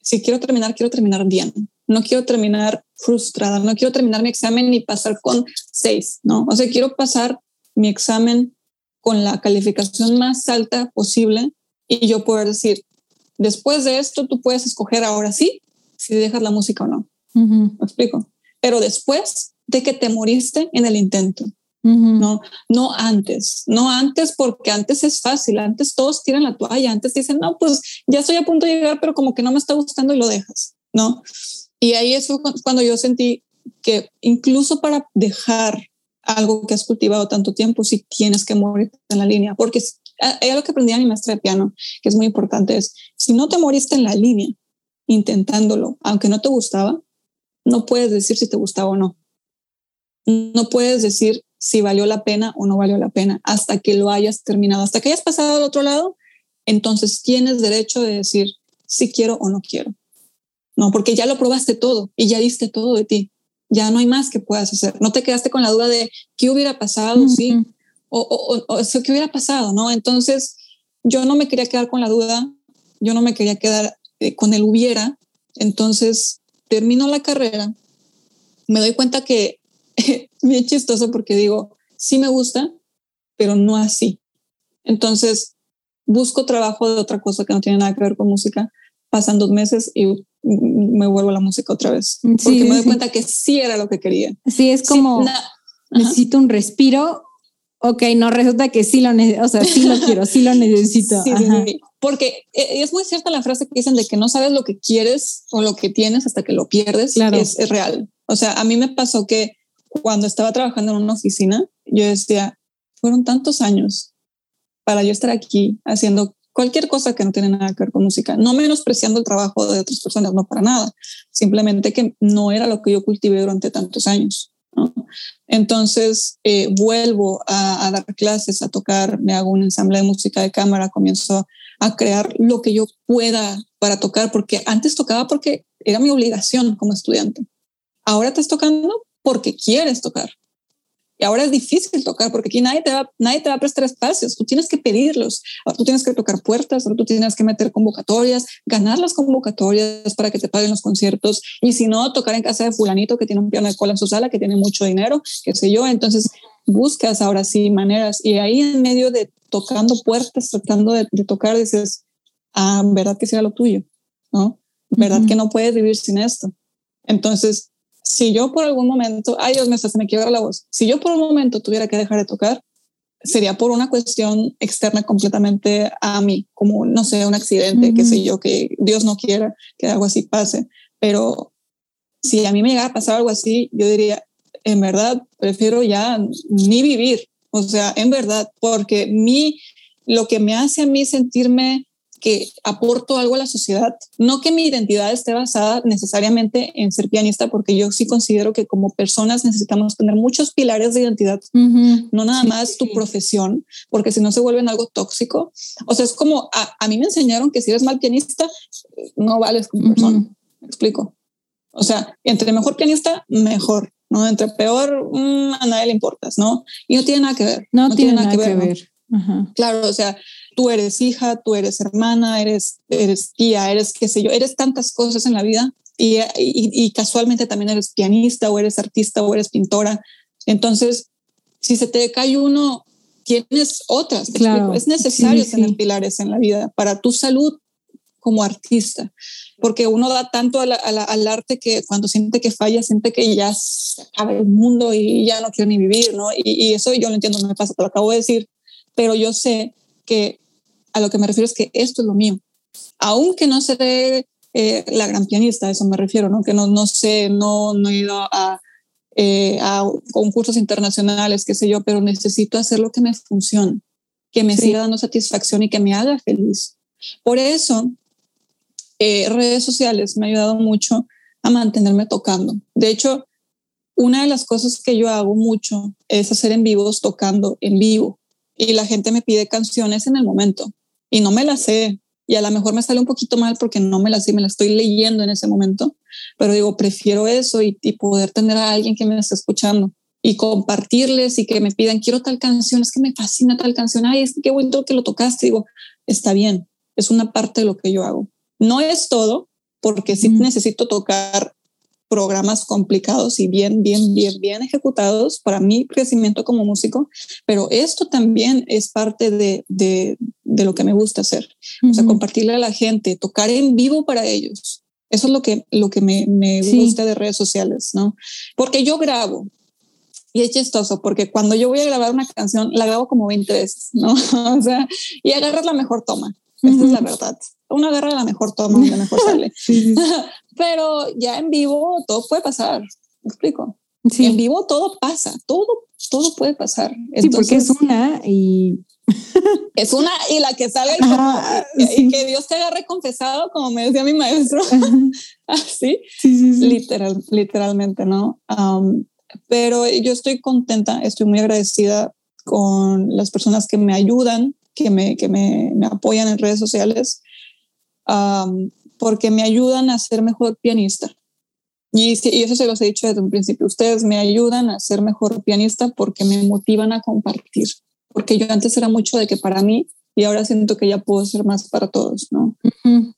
si quiero terminar, quiero terminar bien. No quiero terminar frustrada, no quiero terminar mi examen ni pasar con seis, ¿no? O sea, quiero pasar mi examen con la calificación más alta posible y yo poder decir, después de esto tú puedes escoger ahora sí si dejas la música o no. ¿Me explico? Pero después de que te moriste en el intento. No, no antes, no antes porque antes es fácil, antes todos tiran la toalla, antes dicen, no, pues ya estoy a punto de llegar, pero como que no me está gustando y lo dejas, ¿no? Y ahí es cuando yo sentí que incluso para dejar algo que has cultivado tanto tiempo si tienes que morir en la línea, porque es algo que aprendí a mi maestra de piano, que es muy importante, es si no te moriste en la línea intentándolo, aunque no te gustaba, no puedes decir si te gustaba o no. No puedes decir si valió la pena o no valió la pena hasta que lo hayas terminado, hasta que hayas pasado al otro lado, entonces tienes derecho de decir si quiero o no quiero. No, porque ya lo probaste todo y ya diste todo de ti ya no hay más que puedas hacer. No te quedaste con la duda de qué hubiera pasado, sí, o, o, o, qué hubiera pasado, ¿no? Entonces, yo no me quería quedar con la duda, yo no me quería quedar eh, con el hubiera. Entonces, termino la carrera, me doy cuenta que bien chistoso porque digo, sí me gusta, pero no así. Entonces, busco trabajo de otra cosa que no tiene nada que ver con música. Pasan dos meses y me vuelvo a la música otra vez. porque me doy cuenta que sí era lo que quería. Sí, es como necesito un respiro. Ok, no resulta que sí lo necesito, o sea, sí lo quiero, sí lo necesito. Sí, porque eh, es muy cierta la frase que dicen de que no sabes lo que quieres o lo que tienes hasta que lo pierdes. Claro. Es, es real. O sea, a mí me pasó que cuando estaba trabajando en una oficina, yo decía, fueron tantos años para yo estar aquí haciendo cualquier cosa que no tiene nada que ver con música, no menospreciando el trabajo de otras personas, no para nada, simplemente que no era lo que yo cultivé durante tantos años. Entonces eh, vuelvo a, dar clases, a tocar, me hago un ensamble de música de cámara, comienzo a crear lo que yo pueda para tocar, porque antes tocaba porque era mi obligación como estudiante. Ahora estás tocando porque quieres tocar. Y ahora es difícil tocar porque aquí nadie te va, nadie te va a prestar espacios. Tú tienes que pedirlos. tú tienes que tocar puertas, tú tienes que meter convocatorias, ganar las convocatorias para que te paguen los conciertos. Y si no, tocar en casa de fulanito que tiene un piano de cola en su sala, que tiene mucho dinero, qué sé yo. Entonces buscas ahora sí maneras. Y ahí en medio de tocando puertas, tratando de, tocar, dices, ah, verdad que sea lo tuyo, ¿no? Verdad que no puedes vivir sin esto. Entonces, si yo por algún momento, ay Dios mío, se me quiebra la voz, si yo por un momento tuviera que dejar de tocar, sería por una cuestión externa completamente a mí, como, no sé, un accidente, qué sé yo, que Dios no quiera que algo así pase. Pero si a mí me llegara a pasar algo así, yo diría, en verdad, prefiero ya ni vivir. O sea, en verdad, porque mi, lo que me hace a mí sentirme que aporto algo a la sociedad. No que mi identidad esté basada necesariamente en ser pianista, porque yo sí considero que como personas necesitamos tener muchos pilares de identidad, no nada más tu profesión, porque si no se vuelven algo tóxico. O sea, es como a, mí me enseñaron que si eres mal pianista, no vales como persona. Me explico. O sea, entre mejor pianista, mejor. ¿no? Entre peor, mm, a nadie le importas, ¿no? Y no tiene nada que ver. No, tiene, nada, que ver. Claro, o sea, tú eres hija, tú eres hermana, eres, eres tía, eres qué sé yo, eres tantas cosas en la vida y, y, casualmente también eres pianista o eres artista o eres pintora. Entonces, si se te cae uno, tienes otras. Claro. Es necesario tener pilares en la vida para tu salud como artista, porque uno da tanto al arte que cuando siente que falla, siente que ya se acaba el mundo y ya no quiero ni vivir, ¿no? Y, y eso yo lo entiendo, no me pasa, te lo acabo de decir, pero yo sé que a lo que me refiero es que esto es lo mío. Aunque no se dé eh, la gran pianista, a eso me refiero, ¿no? Que no, no sé, no, no he ido a, eh, a concursos internacionales, qué sé yo, pero necesito hacer lo que me funcione, que me siga dando satisfacción y que me haga feliz. Por eso, eh, redes sociales me ha ayudado mucho a mantenerme tocando. De hecho, una de las cosas que yo hago mucho es hacer en vivos tocando en vivo y la gente me pide canciones en el momento y no me las sé. Y a lo mejor me sale un poquito mal porque no me las sé, me las estoy leyendo en ese momento, pero digo, prefiero eso y, poder tener a alguien que me esté escuchando y compartirles y que me pidan, quiero tal canción, es que me fascina tal canción, ay, es que qué bueno que lo tocaste, digo, está bien, es una parte de lo que yo hago. No es todo, porque sí necesito tocar programas complicados y bien, bien, bien, bien ejecutados para mi crecimiento como músico, pero esto también es parte de, de, de lo que me gusta hacer, o sea, compartirle a la gente, tocar en vivo para ellos. Eso es lo que, lo que me, me gusta de redes sociales, ¿no? Porque yo grabo, y es chistoso porque cuando yo voy a grabar una canción, la grabo como 20 veces, ¿no? o sea, y agarras la mejor toma. Esta es la verdad. Uno agarra la mejor toma, donde mejor sale. Pero ya en vivo todo puede pasar. ¿Me explico? Sí. En vivo todo pasa, todo, todo puede pasar. sí, porque es una y es una y la que sale y, que Dios te haya reconfesado, como me decía mi maestro. Así, literal, literalmente, ¿no? pero yo estoy contenta, estoy muy agradecida con las personas que me ayudan, que me, que me, me apoyan en redes sociales porque me ayudan a ser mejor pianista. Y, y, eso se los he dicho desde un principio. Ustedes me ayudan a ser mejor pianista porque me motivan a compartir. Porque yo antes era mucho de que para mí y ahora siento que ya puedo ser más para todos, ¿no?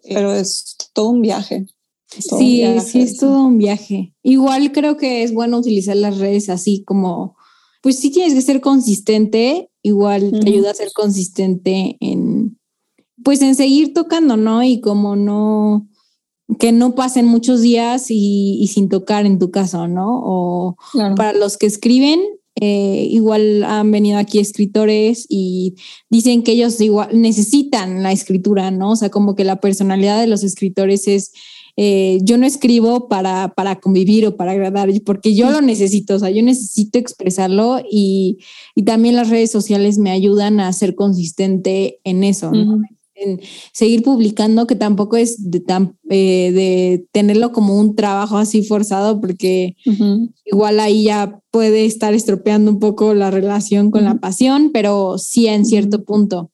Pero es todo un viaje. sí, sí, es todo un viaje. Igual creo que es bueno utilizar las redes así como, pues sí tienes que ser consistente, igual te ayuda a ser consistente en, pues en seguir tocando, ¿no? Y como no, que no pasen muchos días y, sin tocar en tu caso, ¿no? O para los que escriben, eh, igual han venido aquí escritores y dicen que ellos igual necesitan la escritura, ¿no? O sea, como que la personalidad de los escritores es, eh, yo no escribo para, para convivir o para agradar, porque yo lo necesito, o sea, yo necesito expresarlo y, y también las redes sociales me ayudan a ser consistente en eso, ¿no? En seguir publicando, que tampoco es de, tan, eh, de tenerlo como un trabajo así forzado, porque igual ahí ya puede estar estropeando un poco la relación con la pasión, pero sí en cierto punto.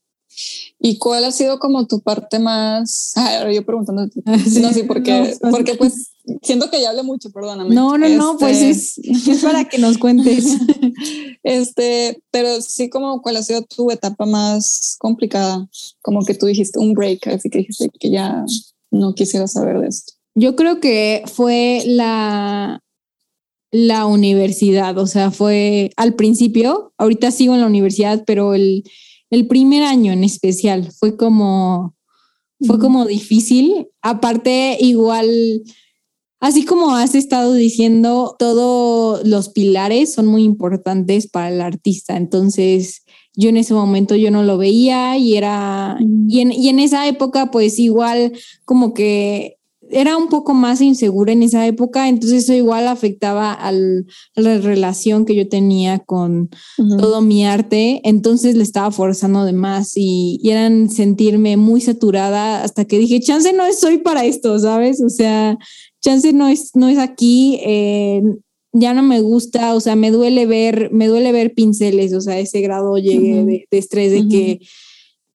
¿Y cuál ha sido como tu parte más? Ay, yo preguntando. No, sí, porque, porque pues siento que ya hablé mucho, perdóname. No, no, no, pues es, es, para que nos cuentes. este, pero sí, como cuál ha sido tu etapa más complicada, como que tú dijiste un break, así que dijiste que ya no quisiera saber de esto. Yo creo que fue la, la universidad, o sea, fue al principio, ahorita sigo en la universidad, pero el el primer año en especial fue como, fue como difícil. Aparte, igual, así como has estado diciendo, todos los pilares son muy importantes para el artista. Entonces, yo en ese momento yo no lo veía y era, y en, y en esa época, pues igual como que era un poco más insegura en esa época, entonces eso igual afectaba al, a la relación que yo tenía con todo mi arte, entonces le estaba forzando de más y, eran sentirme muy saturada hasta que dije, chance no soy para esto, ¿sabes? O sea, chance no es, no es aquí, eh, ya no me gusta, o sea, me duele ver, me duele ver pinceles, o sea, ese grado llegué de, estrés de que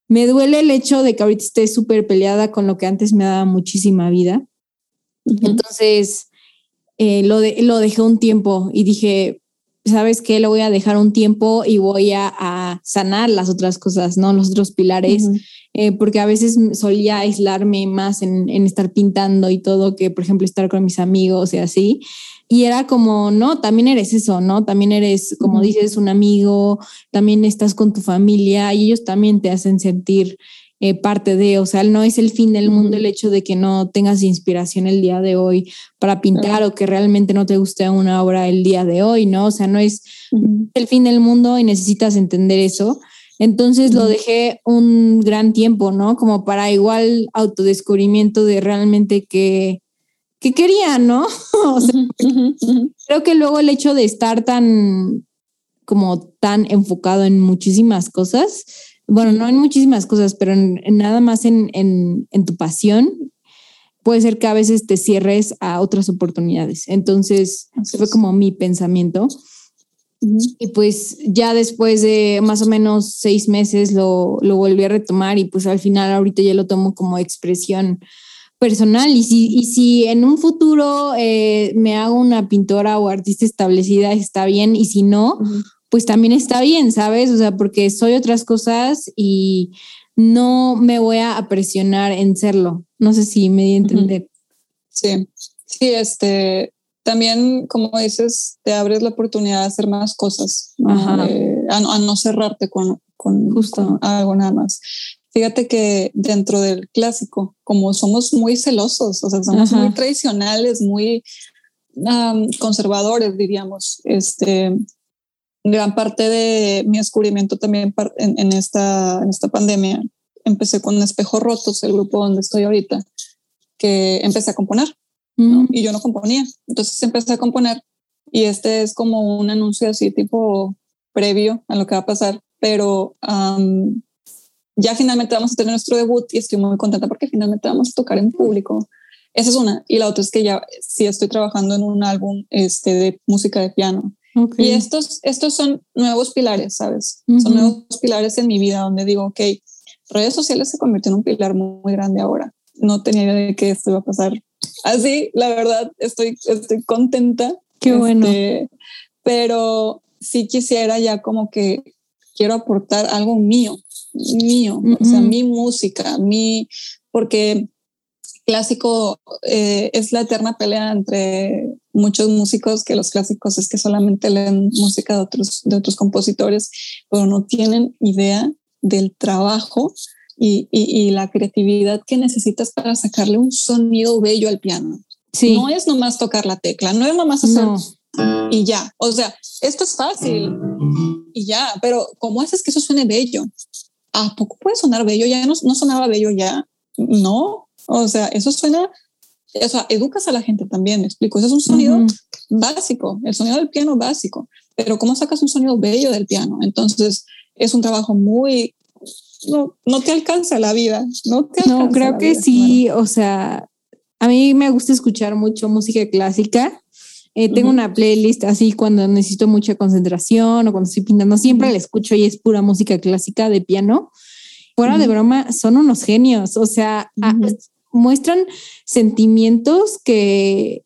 me duele el hecho de que ahorita esté súper peleada con lo que antes me daba muchísima vida. Entonces, eh, lo, de, lo dejé un tiempo y dije, ¿sabes qué? Lo voy a dejar un tiempo y voy a, sanar las otras cosas, ¿no? Los otros pilares, eh, porque a veces solía aislarme más en, en, estar pintando y todo que, por ejemplo, estar con mis amigos y así. Y era como, no, también eres eso, ¿no? También eres, como dices, un amigo, también estás con tu familia y ellos también te hacen sentir eh, parte de, o sea, no es el fin del mundo el hecho de que no tengas inspiración el día de hoy para pintar o que realmente no te guste una obra el día de hoy, ¿no? O sea, no es el fin del mundo y necesitas entender eso. Entonces lo dejé un gran tiempo, ¿no? Como para igual autodescubrimiento de realmente que, que quería, ¿no? o sea, creo que luego el hecho de estar tan como tan enfocado en muchísimas cosas, bueno, no en muchísimas cosas, pero en, nada más en, en, en, tu pasión, puede ser que a veces te cierres a otras oportunidades. Entonces, fue como mi pensamiento. Y pues ya después de más o menos seis meses lo, lo, volví a retomar y pues al final ahorita ya lo tomo como expresión personal y si, y si en un futuro eh, me hago una pintora o artista establecida está bien y si no, pues también está bien, ¿sabes? O sea, porque soy otras cosas y no me voy a presionar en serlo. No sé si me di a entender. Sí, sí, este, también, como dices, te abres la oportunidad de hacer más cosas, a, no cerrarte con, con, Justo. algo nada más. Fíjate que dentro del clásico, como somos muy celosos, o sea, somos muy tradicionales, muy conservadores, diríamos, este, gran parte de mi descubrimiento también en, esta, en esta pandemia, empecé con Espejos Rotos, el grupo donde estoy ahorita, que empecé a componer mm. y yo no componía. Entonces empecé a componer y este es como un anuncio así tipo previo a lo que va a pasar, pero ya finalmente vamos a tener nuestro debut y estoy muy contenta porque finalmente vamos a tocar en público. Esa es una. Y la otra es que ya sí estoy trabajando en un álbum este, de música de piano. Y estos, estos son nuevos pilares, ¿sabes? Son nuevos pilares en mi vida donde digo, ok, redes sociales se convirtió en un pilar muy, grande ahora. No tenía idea de que esto iba a pasar así. La verdad, estoy, estoy contenta. Qué bueno. Este, pero sí quisiera ya como que quiero aportar algo mío, mío, o sea, mi música, mi, porque clásico eh, es la eterna pelea entre muchos músicos que los clásicos es que solamente leen música de otros, de otros compositores, pero no tienen idea del trabajo y, y, la creatividad que necesitas para sacarle un sonido bello al piano. Sí. No es nomás tocar la tecla, no es nomás hacer y ya. O sea, esto es fácil y ya, pero ¿cómo haces que eso suene bello? ¿A poco puede sonar bello? Ya no, no sonaba bello ya. No, o sea, eso suena, o sea, educas a la gente también, me explico. Eso es un sonido básico, el sonido del piano básico, pero ¿cómo sacas un sonido bello del piano? Entonces, es un trabajo muy, no, no te alcanza la vida, no te No, creo que sí, o sea, a mí me gusta escuchar mucho música clásica. Eh, tengo una playlist así cuando necesito mucha concentración o cuando estoy pintando, siempre la escucho y es pura música clásica de piano. Fuera de broma, son unos genios, o sea, muestran sentimientos que,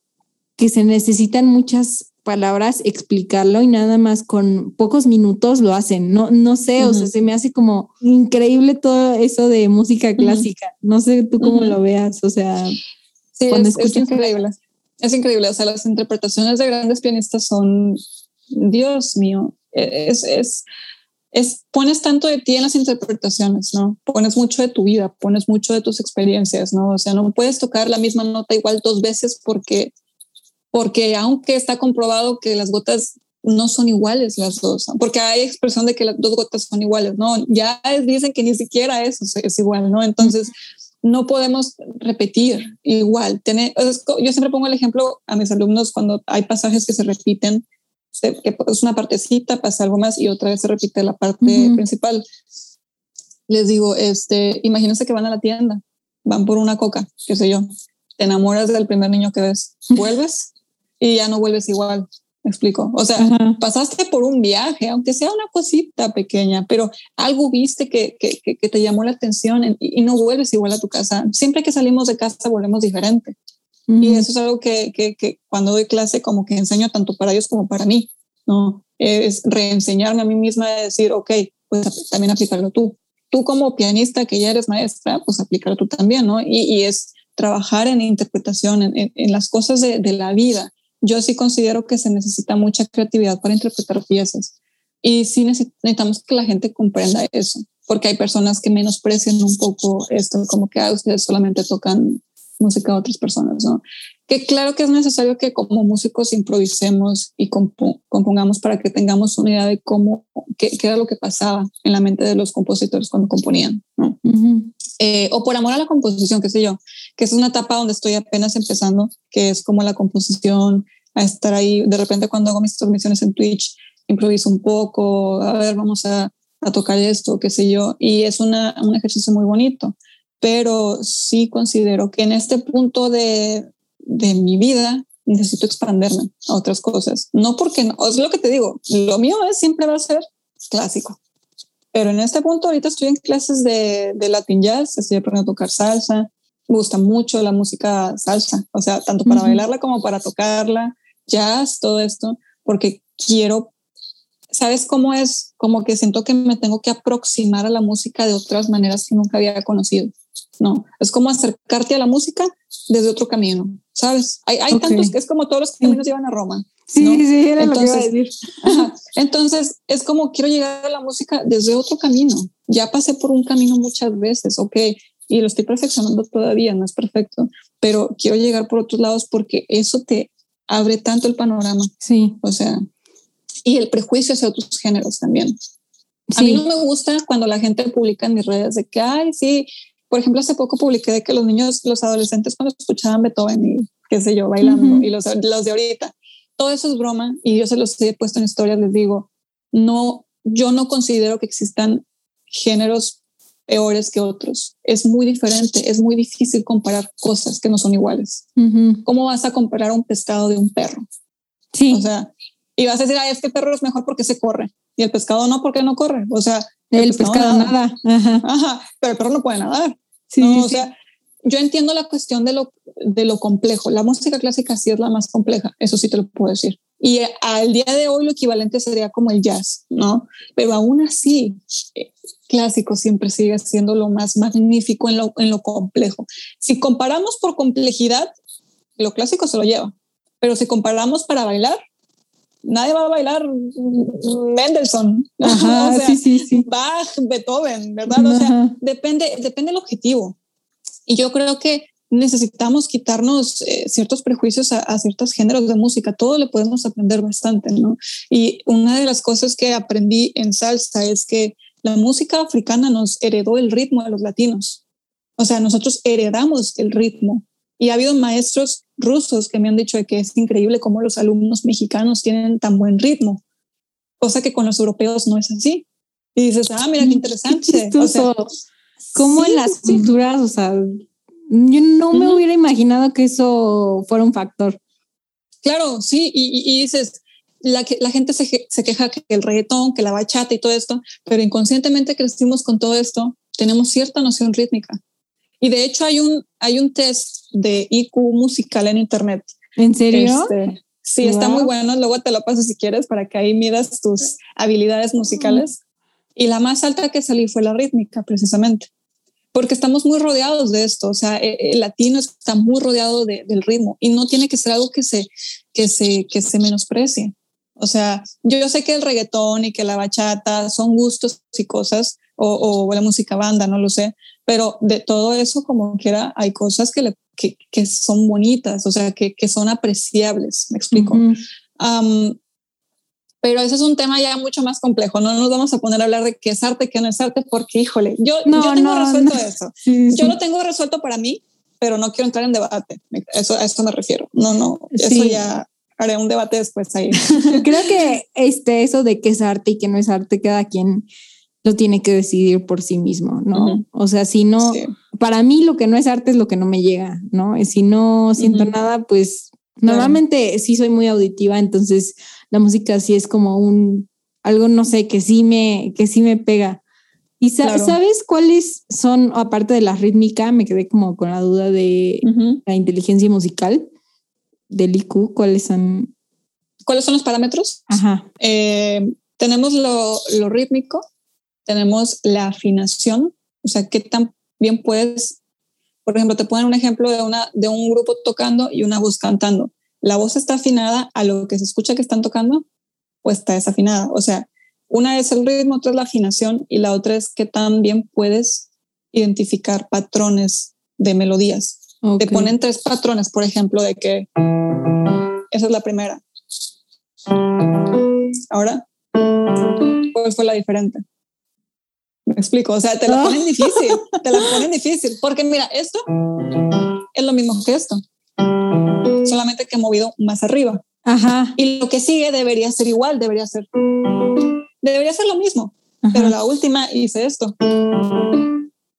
que se necesitan muchas palabras explicarlo y nada más con pocos minutos lo hacen. No, no sé, o sea, se me hace como increíble todo eso de música clásica. No sé tú cómo lo veas, o sea, sí, es, increíble. Es increíble, o sea, las interpretaciones de grandes pianistas son, Dios mío, e, es, es es, pones tanto de ti en las interpretaciones, ¿no? Pones mucho de tu vida, pones mucho de tus experiencias, ¿no? O sea, no puedes tocar la misma nota igual dos veces porque, porque aunque está comprobado que las gotas no son iguales las dos, porque hay expresión de que las dos gotas son iguales, ¿no? Ya dicen que ni siquiera eso es igual, ¿no? Entonces, no podemos repetir igual. Tener, yo siempre pongo el ejemplo a mis alumnos cuando hay pasajes que se repiten que es una partecita, pasa algo más y otra vez se repite la parte principal. Les digo, este, imagínense que van a la tienda, van por una coca, qué sé yo, te enamoras del primer niño que ves, vuelves y ya no vuelves igual. Me explico. O sea, pasaste por un viaje, aunque sea una cosita pequeña, pero algo viste que, que, que te llamó la atención y, y, no vuelves igual a tu casa. Siempre que salimos de casa volvemos diferente. Y eso es algo que, que, que, cuando doy clase como que enseño tanto para ellos como para mí, ¿no? Es reenseñarme a mí misma de decir, ok, pues también aplicarlo tú. Tú como pianista que ya eres maestra, pues aplicarlo tú también, ¿no? Y, y es trabajar en interpretación, en, en, las cosas de, de, la vida. Yo sí considero que se necesita mucha creatividad para interpretar piezas. Y sí necesitamos que la gente comprenda eso, porque hay personas que menosprecian un poco esto, como que ah, ustedes solamente tocan música a otras personas, ¿no? que claro que es necesario que como músicos improvisemos y compongamos para que tengamos una idea de cómo, qué, era lo que pasaba en la mente de los compositores cuando componían, ¿no? Eh, o por amor a la composición, qué sé yo, que es una etapa donde estoy apenas empezando, que es como la composición, a estar ahí, de repente cuando hago mis transmisiones en Twitch, improviso un poco, a ver, vamos a, a tocar esto, qué sé yo, y es una, un ejercicio muy bonito, pero sí considero que en este punto de, de mi vida necesito expanderme a otras cosas. No porque, no, es lo que te digo, lo mío es, siempre va a ser clásico. Pero en este punto ahorita estoy en clases de, de Latin Jazz, estoy aprendiendo a tocar salsa, me gusta mucho la música salsa, o sea, tanto para bailarla como para tocarla, jazz, todo esto, porque quiero, ¿sabes cómo es? Como que siento que me tengo que aproximar a la música de otras maneras que nunca había conocido. No, es como acercarte a la música desde otro camino, ¿sabes? Hay, hay tantos que es como todos los caminos llevan a Roma. Sí, sí, era entonces, lo que iba a decir. entonces, es como quiero llegar a la música desde otro camino. Ya pasé por un camino muchas veces, ok, y lo estoy perfeccionando todavía, no es perfecto, pero quiero llegar por otros lados porque eso te abre tanto el panorama. Sí. O sea, y el prejuicio hacia otros géneros también. Sí. A mí no me gusta cuando la gente publica en mis redes de que, ay, sí, por ejemplo, hace poco publiqué de que los niños, los adolescentes cuando escuchaban Beethoven y qué sé yo, bailando, y los, los de ahorita, todo eso es broma y yo se los he puesto en historias, les digo, no, yo no considero que existan géneros peores que otros. Es muy diferente, es muy difícil comparar cosas que no son iguales. ¿Cómo vas a comparar un pescado de un perro? Sí. O sea, y vas a decir, ay, es que el perro es mejor porque se corre y el pescado no porque no corre. O sea, el, el pescado, nada. Ajá. Ajá. pero el perro no puede nadar. Sí, no, o sea, yo entiendo la cuestión de lo, de lo complejo. La música clásica sí es la más compleja, eso sí te lo puedo decir. Y al día de hoy lo equivalente sería como el jazz, ¿no? Pero aún así, eh, clásico siempre sigue siendo lo más magnífico en lo, en lo complejo. Si comparamos por complejidad, lo clásico se lo lleva. Pero si comparamos para bailar, nadie va a bailar Mendelssohn, Ajá, o sea, sí, sí, sí. Bach, Beethoven, ¿verdad? O sea, depende, depende del objetivo. Y yo creo que necesitamos quitarnos eh, ciertos prejuicios a, a, ciertos géneros de música. Todo le podemos aprender bastante, ¿no? Y una de las cosas que aprendí en salsa es que la música africana nos heredó el ritmo de los latinos. O sea, nosotros heredamos el ritmo. Y ha habido maestros rusos que me han dicho que es increíble cómo los alumnos mexicanos tienen tan buen ritmo, cosa que con los europeos no es así. Y dices, ah, mira qué interesante. O sea, ¿Cómo sí, en las culturas, o sea, yo no me uh -huh. hubiera imaginado que eso fuera un factor. Claro, sí, y, y dices, la, la gente se, se, queja que el reggaetón, que la bachata y todo esto, pero inconscientemente crecimos con todo esto, tenemos cierta noción rítmica. Y de hecho hay un, hay un test de IQ musical en internet. ¿En serio? Este, sí, wow. está muy bueno. Luego te lo paso si quieres para que ahí midas tus habilidades musicales. Y la más alta que salí fue la rítmica, precisamente. Porque estamos muy rodeados de esto. O sea, el latino está muy rodeado de, del ritmo y no tiene que ser algo que se, que se, que se menosprecie. O sea, yo, yo sé que el reggaetón y que la bachata son gustos y cosas, o, o la música banda, no lo sé, pero de todo eso como quiera hay cosas que, le, que, que son bonitas, o sea, que, que son apreciables, me explico. Uh -huh. um, pero ese es un tema ya mucho más complejo, no nos vamos a poner a hablar de qué es arte, qué no es arte, porque híjole, yo, no, yo tengo no, resuelto no. eso, sí, sí. yo lo tengo resuelto para mí, pero no quiero entrar en debate, eso, a eso me refiero, no, no, eso sí. ya haré un debate después ahí. Creo que este, eso de qué es arte y qué no es arte, cada quien lo tiene que decidir por sí mismo, ¿no? Uh -huh. O sea, si no, para mí lo que no es arte es lo que no me llega, ¿no? Si no siento uh -huh. nada, pues claro. normalmente sí soy muy auditiva, entonces la música sí es como un, algo, no sé, que sí me, que sí me pega. ¿Y sa claro. sabes cuáles son, aparte de la rítmica, me quedé como con la duda de uh -huh. la inteligencia musical del IQ, ¿cuáles son? ¿Cuáles son los parámetros? Ajá. Eh, tenemos lo, lo rítmico, tenemos la afinación, o sea, qué tan bien puedes, por ejemplo, te ponen un ejemplo de, una, de un grupo tocando y una voz cantando. ¿La voz está afinada a lo que se escucha que están tocando o está desafinada? O sea, una es el ritmo, otra es la afinación y la otra es qué tan bien puedes identificar patrones de melodías. Te ponen tres patrones, por ejemplo, de que esa es la primera. Ahora, ¿cuál fue la diferente? Me explico, o sea, te la ponen difícil, te la ponen difícil, porque mira, esto es lo mismo que esto, solamente que movido más arriba. Ajá. Y lo que sigue debería ser igual, debería ser, debería ser lo mismo, pero la última hice esto.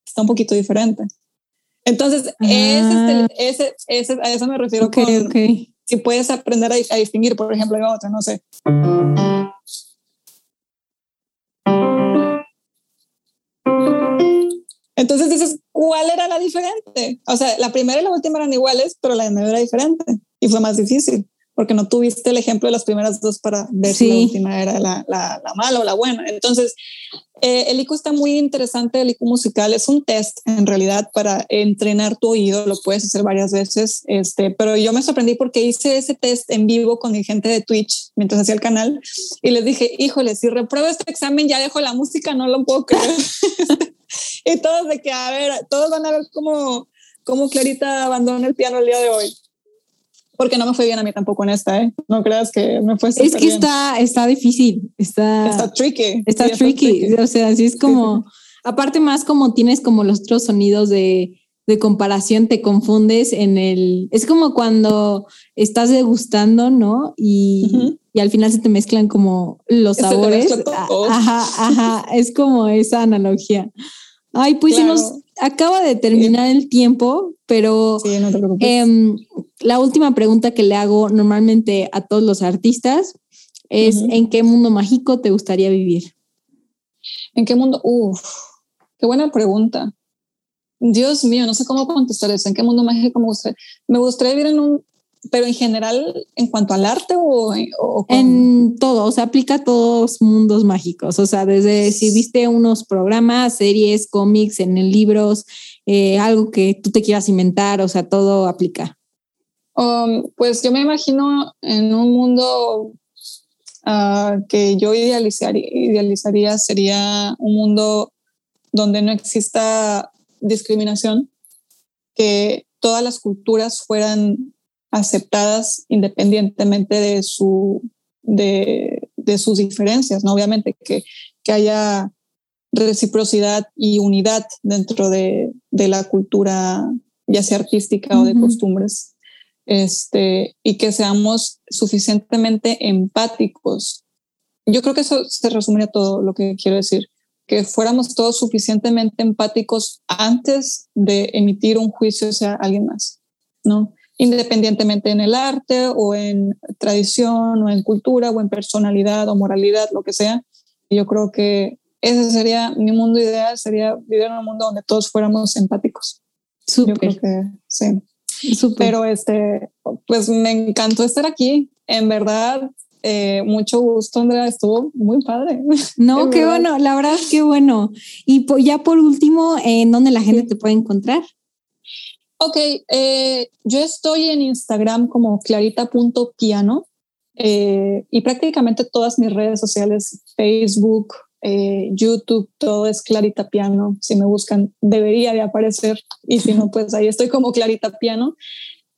Está un poquito diferente. Entonces, ese, ese, ese, a eso me refiero okay, con si puedes aprender a, distinguir, por ejemplo, hay otra, no sé. Entonces dices, ¿cuál era la diferente? O sea, la primera y la última eran iguales, pero la de medio era diferente y fue más difícil porque no tuviste el ejemplo de las primeras dos para ver si la última era la, la, la, mala o la buena. Entonces, eh, el IQ está muy interesante, el IQ musical es un test en realidad para entrenar tu oído, lo puedes hacer varias veces, este, pero yo me sorprendí porque hice ese test en vivo con mi gente de Twitch mientras hacía el canal y les dije, híjole, si repruebo este examen ya dejo la música, no lo puedo creer. y todos de que, a ver, todos van a ver cómo, cómo Clarita abandona el piano el día de hoy porque no me fue bien a mí tampoco en esta, ¿eh? No creas que me fue Es que está, está difícil, está... Está tricky. Está, tricky. o sea, así es como... Aparte más como tienes como los otros sonidos de, de comparación, te confundes en el... Es como cuando estás degustando, ¿no? Y, y al final se te mezclan como los sabores. Ajá, ajá, es como esa analogía. Ay, pues se nos acaba de terminar el tiempo, pero em, la última pregunta que le hago normalmente a todos los artistas es ¿en qué mundo mágico te gustaría vivir? ¿En qué mundo? Uf, qué buena pregunta. Dios mío, no sé cómo contestar eso. ¿En qué mundo mágico me gustaría? Me gustaría vivir en un pero en general, en cuanto al arte o, en todo, o sea, aplica a todos mundos mágicos, o sea, desde si viste unos programas, series, cómics, en libros, eh, algo que tú te quieras inventar, o sea, todo aplica. Um, pues yo me imagino en un mundo ah, que yo idealizaría, idealizaría sería un mundo donde no exista discriminación, que todas las culturas fueran aceptadas independientemente de, su, de, de sus diferencias, ¿no? Obviamente que, que, haya reciprocidad y unidad dentro de, de la cultura, ya sea artística o de costumbres, este, y que seamos suficientemente empáticos. Yo creo que eso se resumiría todo lo que quiero decir, que fuéramos todos suficientemente empáticos antes de emitir un juicio hacia alguien más, ¿no? independientemente en el arte o en tradición o en cultura o en personalidad o moralidad, lo que sea. Yo creo que ese sería mi mundo ideal, sería vivir en un mundo donde todos fuéramos empáticos. Yo creo que sí. Pero este, pues me encantó estar aquí. En verdad, eh, mucho gusto, Andrea. Estuvo muy padre. No, qué bueno. La verdad, qué bueno. Y ya por último, ¿en dónde la gente te puede encontrar? Ok, eh, yo estoy en Instagram como clarita.piano eh, y prácticamente todas mis redes sociales, Facebook, eh, YouTube, todo es Clarita Piano. Si me buscan, debería de aparecer y si no, pues ahí estoy como Clarita Piano.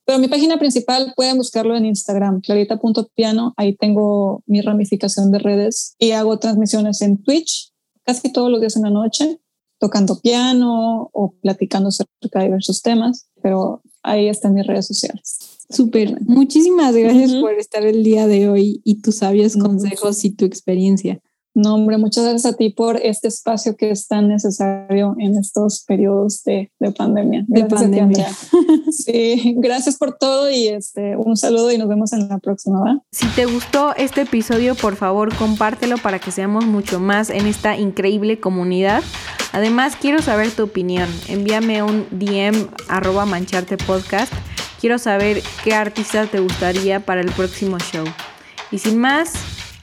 Pero mi página principal pueden buscarlo en Instagram, clarita.piano. Ahí tengo mi ramificación de redes y hago transmisiones en Twitch casi todos los días en la noche tocando piano o platicando acerca de diversos temas, pero ahí están mis redes sociales. Súper. Muchísimas gracias por estar el día de hoy y tus sabios consejos y tu experiencia. No, hombre, muchas gracias a ti por este espacio que es tan necesario en estos periodos de, de pandemia. de pandemia. sí, gracias por todo y este, un saludo y nos vemos en la próxima. ¿va? Si te gustó este episodio, por favor, compártelo para que seamos mucho más en esta increíble comunidad. Además, quiero saber tu opinión. Envíame un DM arroba mancharte podcast. Quiero saber qué artista te gustaría para el próximo show. Y sin más,